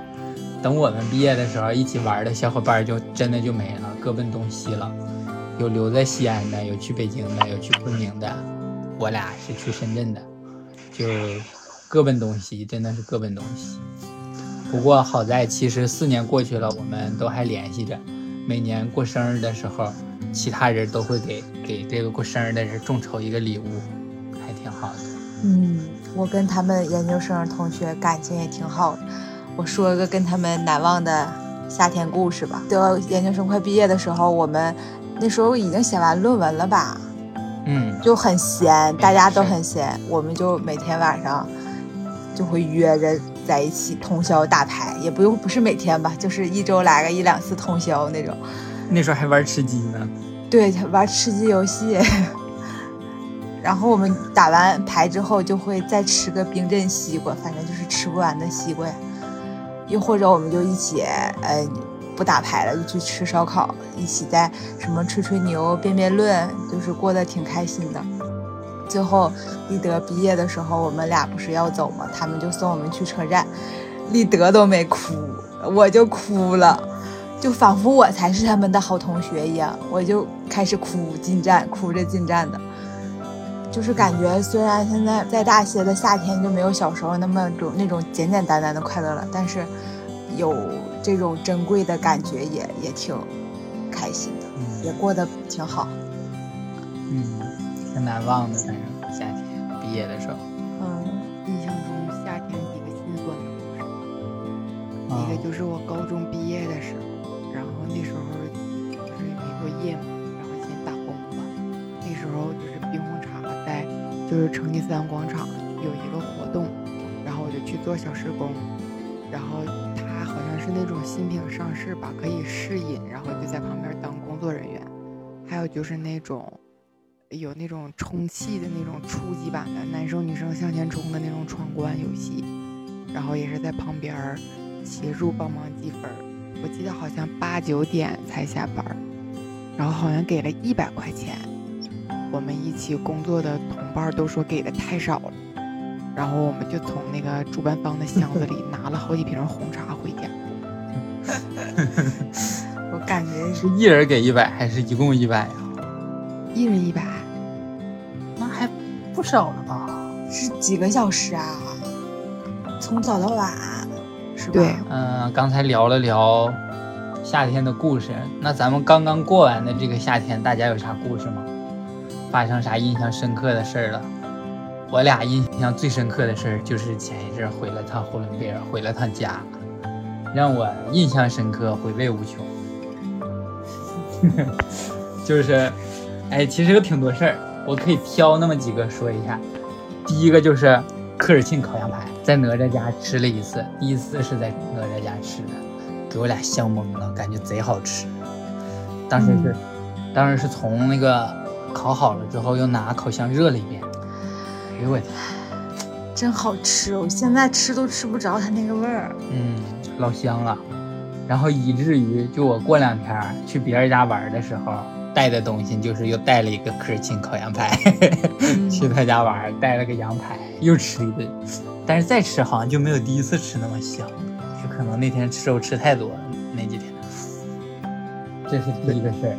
S4: 等我们毕业的时候，一起玩的小伙伴就真的就没了，各奔东西了。有留在西安的，有去北京的，有去昆明的，我俩是去深圳的，就各奔东西，真的是各奔东西。不过好在，其实四年过去了，我们都还联系着。每年过生日的时候，其他人都会给给这个过生日的人众筹一个礼物，还挺好的。
S5: 嗯，我跟他们研究生同学感情也挺好的。我说个跟他们难忘的夏天故事吧。得研究生快毕业的时候，我们那时候已经写完论文了吧，
S4: 嗯，
S5: 就很闲，大家都很闲，我们就每天晚上就会约着在一起通宵打牌，也不用不是每天吧，就是一周来个一两次通宵那种。
S4: 那时候还玩吃鸡呢。
S5: 对，玩吃鸡游戏。然后我们打完牌之后，就会再吃个冰镇西瓜，反正就是吃不完的西瓜。又或者我们就一起，呃，不打牌了，就去吃烧烤，一起在什么吹吹牛、辩辩论，就是过得挺开心的。最后立德毕业的时候，我们俩不是要走吗？他们就送我们去车站，立德都没哭，我就哭了，就仿佛我才是他们的好同学一样，我就开始哭进站，哭着进站的。就是感觉，虽然现在在大学的夏天就没有小时候那么种那种简简单单的快乐了，但是有这种珍贵的感觉也也挺开心的，
S4: 嗯
S5: 也过得挺好。
S4: 嗯，挺难忘的，反正夏天毕业的时候。
S5: 嗯，
S3: 印象中夏天几个心酸的故事，
S4: 啊
S3: 一个就是我高中毕业的时候，然后那时候就是没作业嘛，然后先打工吧。那时候就是就是成吉思汗广场有一个活动，然后我就去做小时工，然后他好像是那种新品上市吧，可以试饮，然后就在旁边当工作人员。还有就是那种有那种充气的那种初级版的男生女生向前冲的那种闯关游戏，然后也是在旁边协助帮忙积分。我记得好像八九点才下班，然后好像给了一百块钱。我们一起工作的同伴都说给的太少了，然后我们就从那个主办方的箱子里拿了好几瓶红茶回家。
S5: 我感觉
S4: 是一人给一百，还是一共一百呀？
S3: 一人一百，
S4: 那还不少了吧？
S5: 是几个小时啊，从早到晚，是吧？
S3: 对，
S4: 嗯、刚才聊了聊夏天的故事，那咱们刚刚过完的这个夏天，大家有啥故事吗？发生啥印象深刻的事儿了？我俩印象最深刻的事儿就是前一阵儿回了趟呼伦贝尔，回了趟家，让我印象深刻，回味无穷。就是，哎，其实有挺多事儿，我可以挑那么几个说一下。第一个就是科尔沁烤羊排，在哪吒家吃了一次，第一次是在哪吒家吃的，给我俩香懵了，感觉贼好吃。当时是，当时是从那个烤好了之后，又拿烤箱热了一遍。哎呦我天，
S5: 真好吃，我现在吃都吃不着它那个味儿。
S4: 嗯，老香了。然后以至于就我过两天儿去别人家玩的时候，带的东西就是又带了一个科尔沁烤羊排，去他家玩儿带了个羊排，又吃了一顿。但是再吃好像就没有第一次吃那么香，就可能那天吃肉吃太多了，那几天。这是第一个事儿。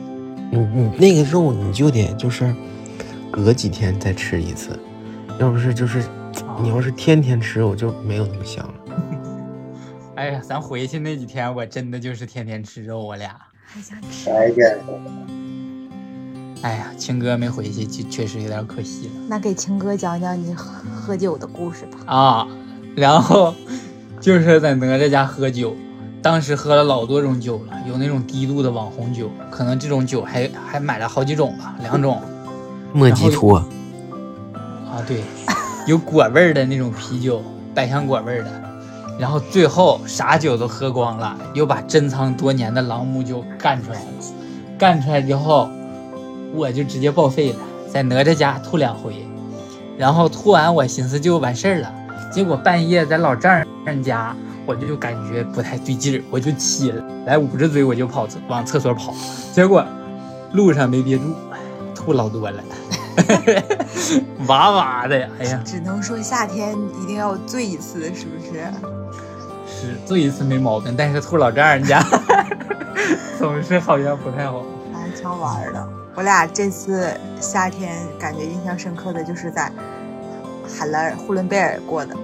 S1: 你你那个肉你就得就是隔几天再吃一次，要不是就是你要是天天吃肉就没有那么香了。
S4: 哎呀，咱回去那几天我真的就是天天吃肉，我俩。
S5: 还想吃，
S2: 来一点，
S4: 哎呀，青哥没回去，就确实有点可惜了。
S5: 那给青哥讲讲你喝喝酒的故事吧。
S4: 啊，然后就是在哪吒家喝酒，当时喝了老多种酒了，有那种低度的网红酒，可能这种酒还还买了好几种吧，两种。
S1: 莫吉托，
S4: 啊，对，有果味儿的那种啤酒，百香果味儿的，然后最后啥酒都喝光了，又把珍藏多年的朗姆酒干出来了，干出来之后，我就直接报废了，在哪吒家吐两回，然后吐完我寻思就完事儿了，结果半夜在老丈人家，我就感觉不太对劲儿，我就起来捂着嘴我就跑厕往厕所跑，结果路上没憋住，吐老多了。哇哇的，哎呀，
S5: 只能说夏天一定要醉一次，是不是？
S4: 是醉一次没毛病，但是吐老丈人家 总是好像不太好。
S5: 反正挺好玩的。我俩这次夏天感觉印象深刻的就是在海拉尔呼伦贝尔过的，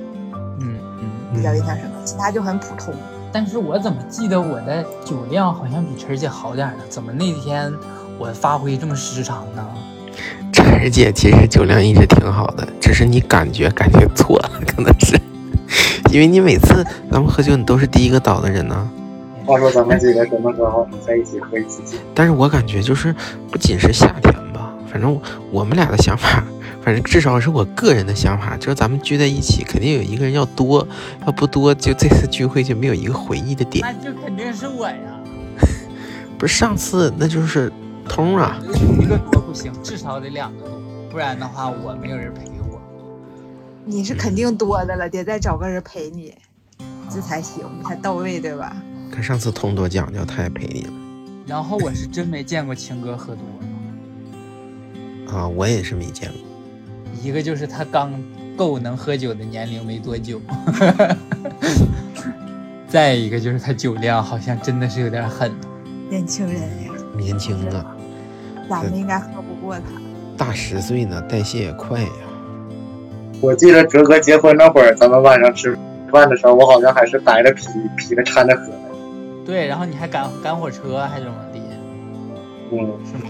S4: 嗯嗯，
S5: 比较印象深刻，其他就很普通。
S4: 但是我怎么记得我的酒量好像比晨儿姐好点呢？怎么那天我发挥这么失常呢？
S1: 晨儿姐其实酒量一直挺好的，只是你感觉感觉错了，可能是因为你每次咱们喝酒，你都是第一个倒的人呢。
S2: 话说咱们几个什么时候在一起喝一次酒？
S1: 但是我感觉就是不仅是夏天吧，反正我我们俩的想法，反正至少是我个人的想法，就是咱们聚在一起，肯定有一个人要多，要不多就这次聚会就没有一个回忆的点。
S4: 那就肯定是我呀，
S1: 不是上次那就是通啊，
S4: 一个多不行，至少得两个多，不然的话我没有人陪我。
S5: 你是肯定多的了，得再找个人陪你，这才行，才到位，对吧？
S1: 看上次通多讲究，他也陪你了
S4: 然后我是真没见过青哥喝多，
S1: 啊，我也是没见过。
S4: 一个就是他刚够能喝酒的年龄没多久，再一个就是他酒量好像真的是有点狠。
S5: 年轻人呀，
S1: 年轻啊，
S5: 咱们应该喝不过他。
S1: 大十岁呢，代谢也快呀。
S2: 我记得哲哥结婚那会儿，咱们晚上吃饭的时候，我好像还是白着啤啤着掺着喝的。
S4: 对，然后你还赶赶火车还是怎么地？
S2: 嗯，
S4: 是吗？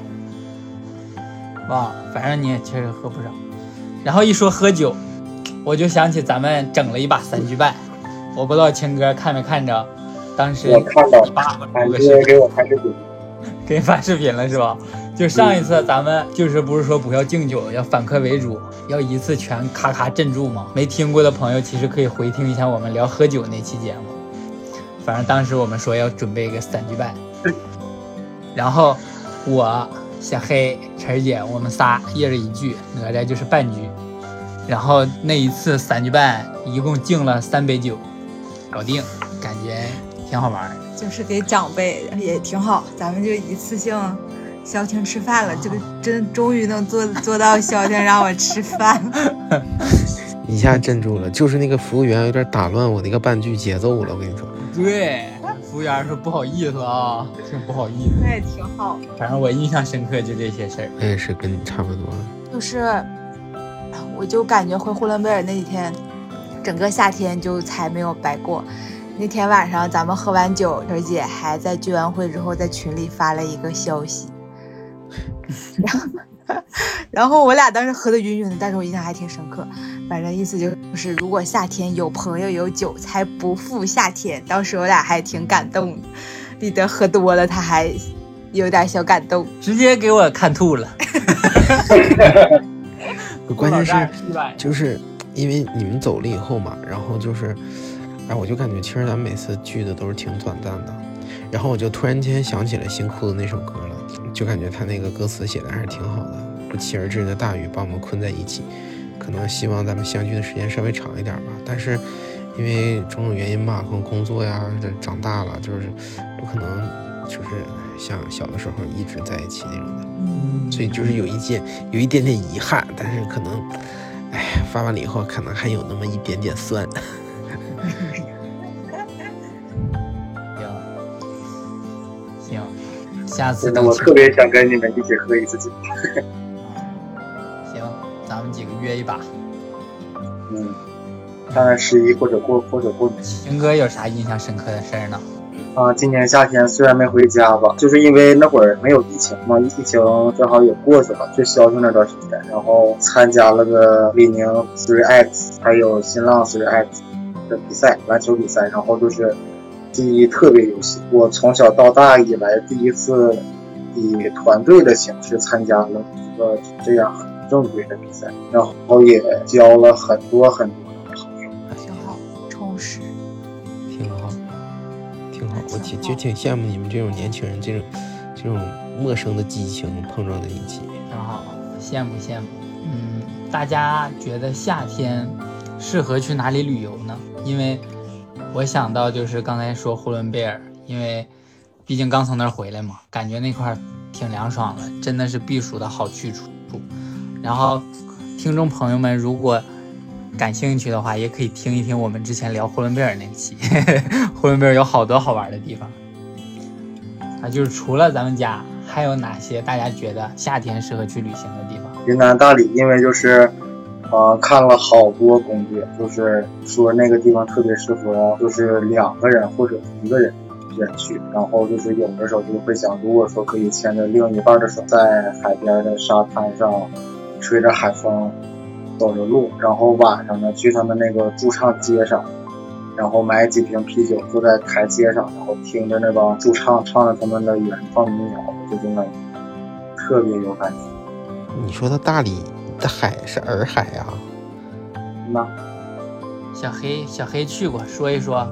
S4: 忘了，反正你也确实喝不少。然后一说喝酒，我就想起咱们整了一把三局半，我不知道青哥看没看着，当时
S2: 我看到给我拍视频。
S4: 给你发视频了是吧？就上一次咱们就是不是说不要敬酒，要反客为主，要一次全咔咔镇住吗？没听过的朋友其实可以回听一下我们聊喝酒那期节目。反正当时我们说要准备一个三局半，然后我、小黑、晨儿姐，我们仨一人一句，哪吒就是半句。然后那一次三句半一共敬了三杯酒，搞定，感觉挺好玩儿。
S5: 就是给长辈也挺好，咱们就一次性消停吃饭了。这个真终于能做做到消停让我吃饭。
S1: 一下镇住了，就是那个服务员有点打乱我那个半句节奏了。我跟你说，
S4: 对，服务员说不好意思啊，挺不好意思。
S5: 那也挺好。
S4: 反正我印象深刻就这些事儿。
S1: 我也是跟你差不多。
S5: 就是，我就感觉回呼伦贝尔那几天，整个夏天就才没有白过。那天晚上咱们喝完酒，小姐还在聚完会之后在群里发了一个消息，然 后 然后我俩当时喝的晕晕的，但是我印象还挺深刻。反正意思就是，如果夏天有朋友有酒，才不负夏天。当时我俩还挺感动的，李德喝多了，他还有点小感动。
S4: 直接给我看吐了。
S1: 关键是就是因为你们走了以后嘛，然后就是，哎，我就感觉其实咱们每次聚的都是挺短暂的，然后我就突然间想起了新裤子那首歌了，就感觉他那个歌词写的还是挺好的，不期而至的大雨把我们困在一起，可能希望咱们相聚的时间稍微长一点吧，但是因为种种原因吧，可能工作呀，这长大了就是不可能就是像小的时候一直在一起那种的。
S5: 嗯，
S1: 所以就是有一件有一点点遗憾，但是可能，哎，发完了以后可能还有那么一点点酸。
S4: 下次
S2: 我特别想跟你们一起喝一次酒。
S4: 行，咱们几个约一把。
S2: 嗯，看看十一或者过或者过年。
S4: 秦哥有啥印象深刻的事儿呢？
S2: 啊，今年夏天虽然没回家吧，就是因为那会儿没有疫情嘛，疫情正好也过去了，就消停那段时间，然后参加了个李宁 Three X 还有新浪 Three X 的比赛，篮球比赛，然后就是记忆特别犹新。我从小到大以来第一次以团队的形式参加了一个这样很正规的比赛，然后也交了很多很多的朋友。
S5: 挺好，充实。
S1: 挺好，挺好。我挺就挺羡慕你们这种年轻人，这种这种陌生的激情碰撞在一起。
S4: 挺好，羡慕羡慕。嗯，大家觉得夏天适合去哪里旅游呢？因为我想到就是刚才说呼伦贝尔，因为毕竟刚从那儿回来嘛，感觉那块儿挺凉爽的，真的是避暑的好去处。然后，听众朋友们如果感兴趣的话，也可以听一听我们之前聊呼伦贝尔那期，呼伦贝尔有好多好玩的地方。啊，就是除了咱们家，还有哪些大家觉得夏天适合去旅行的地方？
S2: 云南大理，因为就是，呃，看了好多攻略，就是说那个地方特别适合，就是两个人或者一个人人去。然后就是有的时候就会想，如果说可以牵着另一半的手，在海边的沙滩上，吹着海风，走着路，然后晚上呢去他们那个驻唱街上，然后买几瓶啤酒，坐在台阶上，然后听着那帮驻唱唱着他们的原创民谣，就真的特别有感觉。
S1: 你说的大理的海是洱海啊？
S2: 那
S4: 小黑，小黑去过，说一说。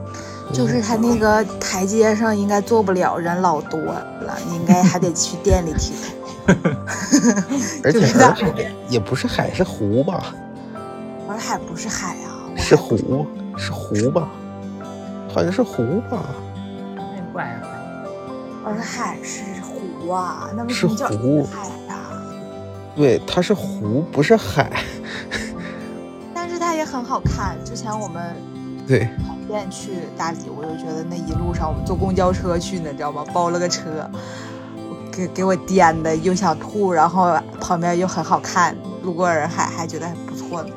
S5: 就是他那个台阶上应该坐不了，人老多了，你应该还得去店里提。
S1: 而且
S5: 是
S1: 洱海也不是海，是湖吧？
S5: 洱海不是海啊，我
S1: 是湖，是湖吧？好像是湖吧？
S4: 那怪了
S5: 洱海是湖啊，那为
S1: 是
S5: 什么叫
S1: 湖？对，它是湖，不是海。
S5: 但是它也很好看。之前我们
S1: 对，
S5: 便去大理，我就觉得那一路上我们坐公交车去呢，知道吗？包了个车，给给我颠的又想吐，然后旁边又很好看，路过洱海还觉得还不错呢，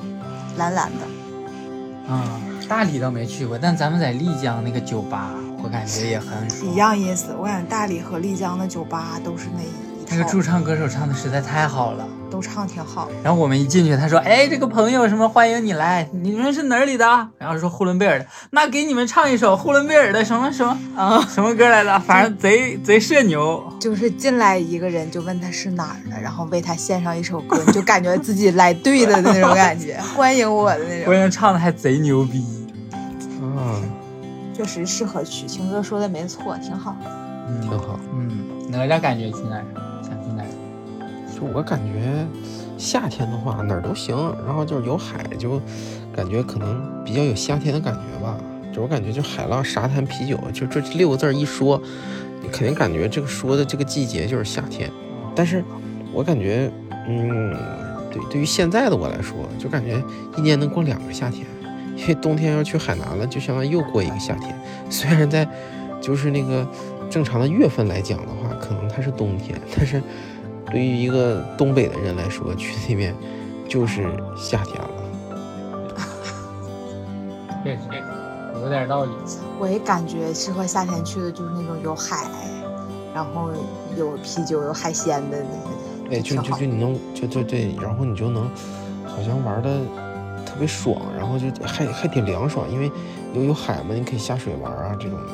S5: 蓝蓝的。
S4: 啊、大理倒没去过，但咱们在丽江那个酒吧，我感觉也很爽
S5: 一。样意思，我感觉大理和丽江的酒吧都是那一
S4: 那个，驻唱歌手唱的实在太好了。
S5: 都唱挺好。
S4: 然后我们一进去，他说：“哎，这个朋友什么欢迎你来，你们是哪里的？”然后说呼伦贝尔的，那给你们唱一首呼伦贝尔的什么什么
S5: 啊，
S4: 什么歌来着？反正贼贼社牛。
S5: 就是进来一个人就问他是哪儿的，然后为他献上一首歌，你 就感觉自己来对了的那种感觉，欢迎我的那种，
S4: 关键唱的还贼牛逼。
S1: 嗯，
S5: 确实适合去。晴哥说的没错，挺好。
S4: 嗯，
S1: 挺好。
S4: 嗯，哪吒感觉去哪儿？
S1: 我感觉，夏天的话哪儿都行，然后就是有海，就感觉可能比较有夏天的感觉吧。就我感觉，就海浪、沙滩、啤酒，就这六个字儿一说，你肯定感觉这个说的这个季节就是夏天。但是我感觉，嗯，对，对于现在的我来说，就感觉一年能过两个夏天，因为冬天要去海南了，就相当于又过一个夏天。虽然在就是那个正常的月份来讲的话，可能它是冬天，但是对于一个东北的人来说，去那边就是夏天了。
S4: 确实有点道理。
S5: 我也感觉适合夏天去的就是那种有海，然后有啤酒、有海鲜的那个，
S1: 对，就就就你能就就对，然后你就能好像玩的特别爽，然后就还还挺凉爽，因为有有海嘛，你可以下水玩啊这种的。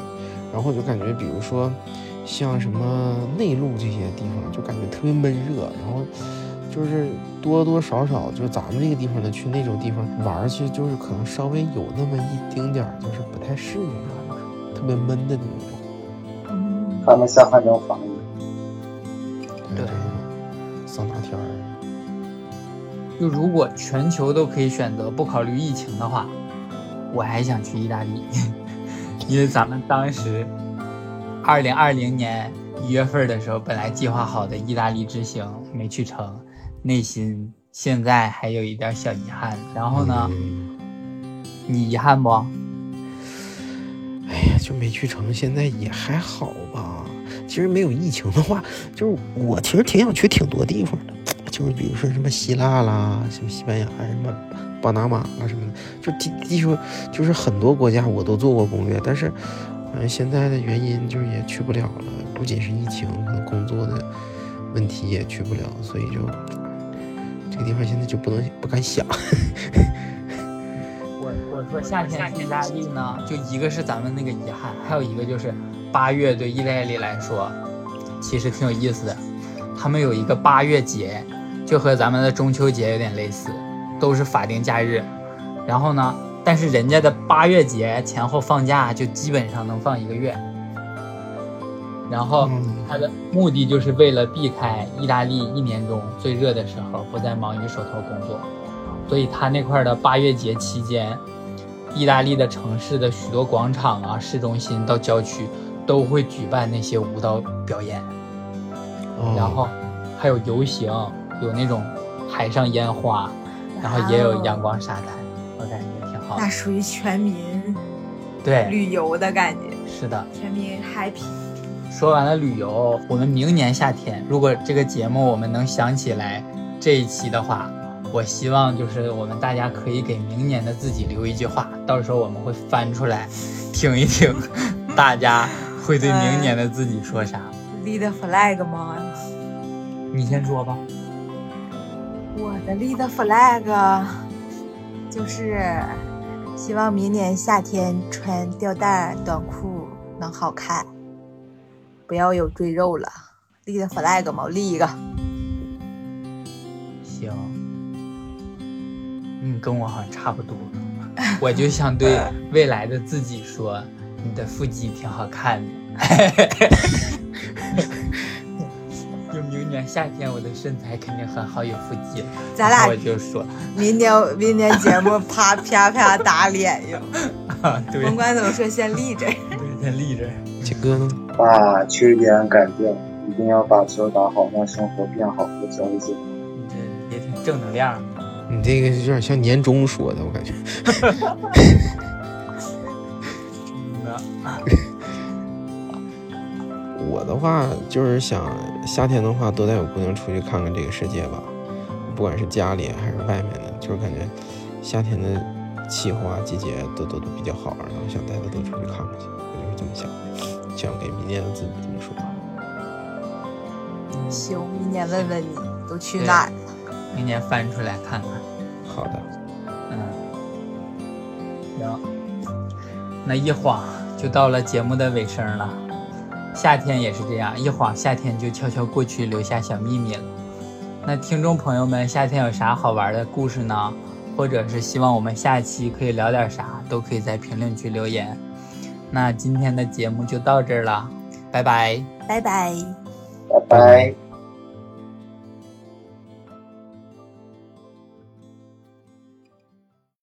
S1: 然后就感觉，比如说像什么内陆这些地方，就感觉特别闷热，然后就是多多少少，就是咱们这个地方的，去那种地方玩儿去，就是可能稍微有那么一丁点儿，就是不太适应啊，就是特别闷的那种。
S5: 嗯，
S2: 他们下汗蒸防疫，
S4: 对
S1: 对，桑拿天儿。
S4: 就如果全球都可以选择不考虑疫情的话，我还想去意大利，因为咱们当时二零二零年一月份的时候，本来计划好的意大利之行没去成，内心现在还有一点小遗憾。然后呢，你遗憾不？
S1: 哎呀，就没去成，现在也还好吧。其实没有疫情的话，就是我其实挺想去挺多地方的，就是比如说什么希腊啦，什么西班牙，什么巴拿马啊什么的，就地地球就是很多国家我都做过攻略，但是好像现在的原因就是也去不了了，不仅是疫情，可能工作的问题也去不了，所以就这个地方现在就不能不敢想。
S4: 我我说夏天去意大利呢，就一个是咱们那个遗憾，还有一个就是八月对意大利来说其实挺有意思的，他们有一个八月节，就和咱们的中秋节有点类似，都是法定假日。然后呢，但是人家的八月节前后放假就基本上能放一个月。然后他的目的就是为了避开意大利一年中最热的时候，不再忙于手头工作。所以他那块的八月节期间，意大利的城市的许多广场啊、市中心到郊区都会举办那些舞蹈表演，
S1: 哦
S4: 然后还有游行，有那种海上烟花，然后也有阳光沙滩，
S5: 那。属于全民
S4: 对，
S5: 旅游的感觉，
S4: 是的。
S5: 全民 happy。
S4: 说完了旅游，我们明年夏天，如果这个节目我们能想起来这一期的话，我希望就是我们大家可以给明年的自己留一句话，到时候我们会翻出来听一听，大家会对明年的自己说啥。
S5: lead flag 吗？
S4: 你先说吧。
S5: 我的 lead flag 就是希望明年夏天穿吊带短裤能好看，不要有赘肉了。立个 flag 嘛，我立一个。
S4: 行，你，跟我好像差不多。我就想对未来的自己说，你的腹肌挺好看的。夏天，我的身材肯定很好，有腹肌。
S5: 咱俩
S4: 我就说，
S5: 明年明年节目啪啪啪打脸哟！
S4: 啊，对，
S5: 甭管怎么说，先立着。
S4: 对，先立着。
S1: 杰哥呢？
S2: 把缺点改掉，一定要把球打好，让生活变好，不交一些。
S4: 你这也挺正能量的。
S1: 你这个有点像年终说的，我感觉。我的话就是想夏天的话，多带我姑娘出去看看这个世界吧，不管是家里还是外面的，就是感觉夏天的气候啊、季节都都都比较好，然后想带她多出去看看去，我就是这么想，想给明年的自己这么说。
S5: 行，明年问问你都去哪儿了。
S4: 明年翻出来看看。
S1: 好的，
S4: 嗯，行，那一晃就到了节目的尾声了。夏天也是这样，一晃夏天就悄悄过去，留下小秘密了。那听众朋友们，夏天有啥好玩的故事呢？或者是希望我们下期可以聊点啥，都可以在评论区留言。那今天的节目就到这儿了，拜拜。
S5: 拜拜。
S2: 拜拜。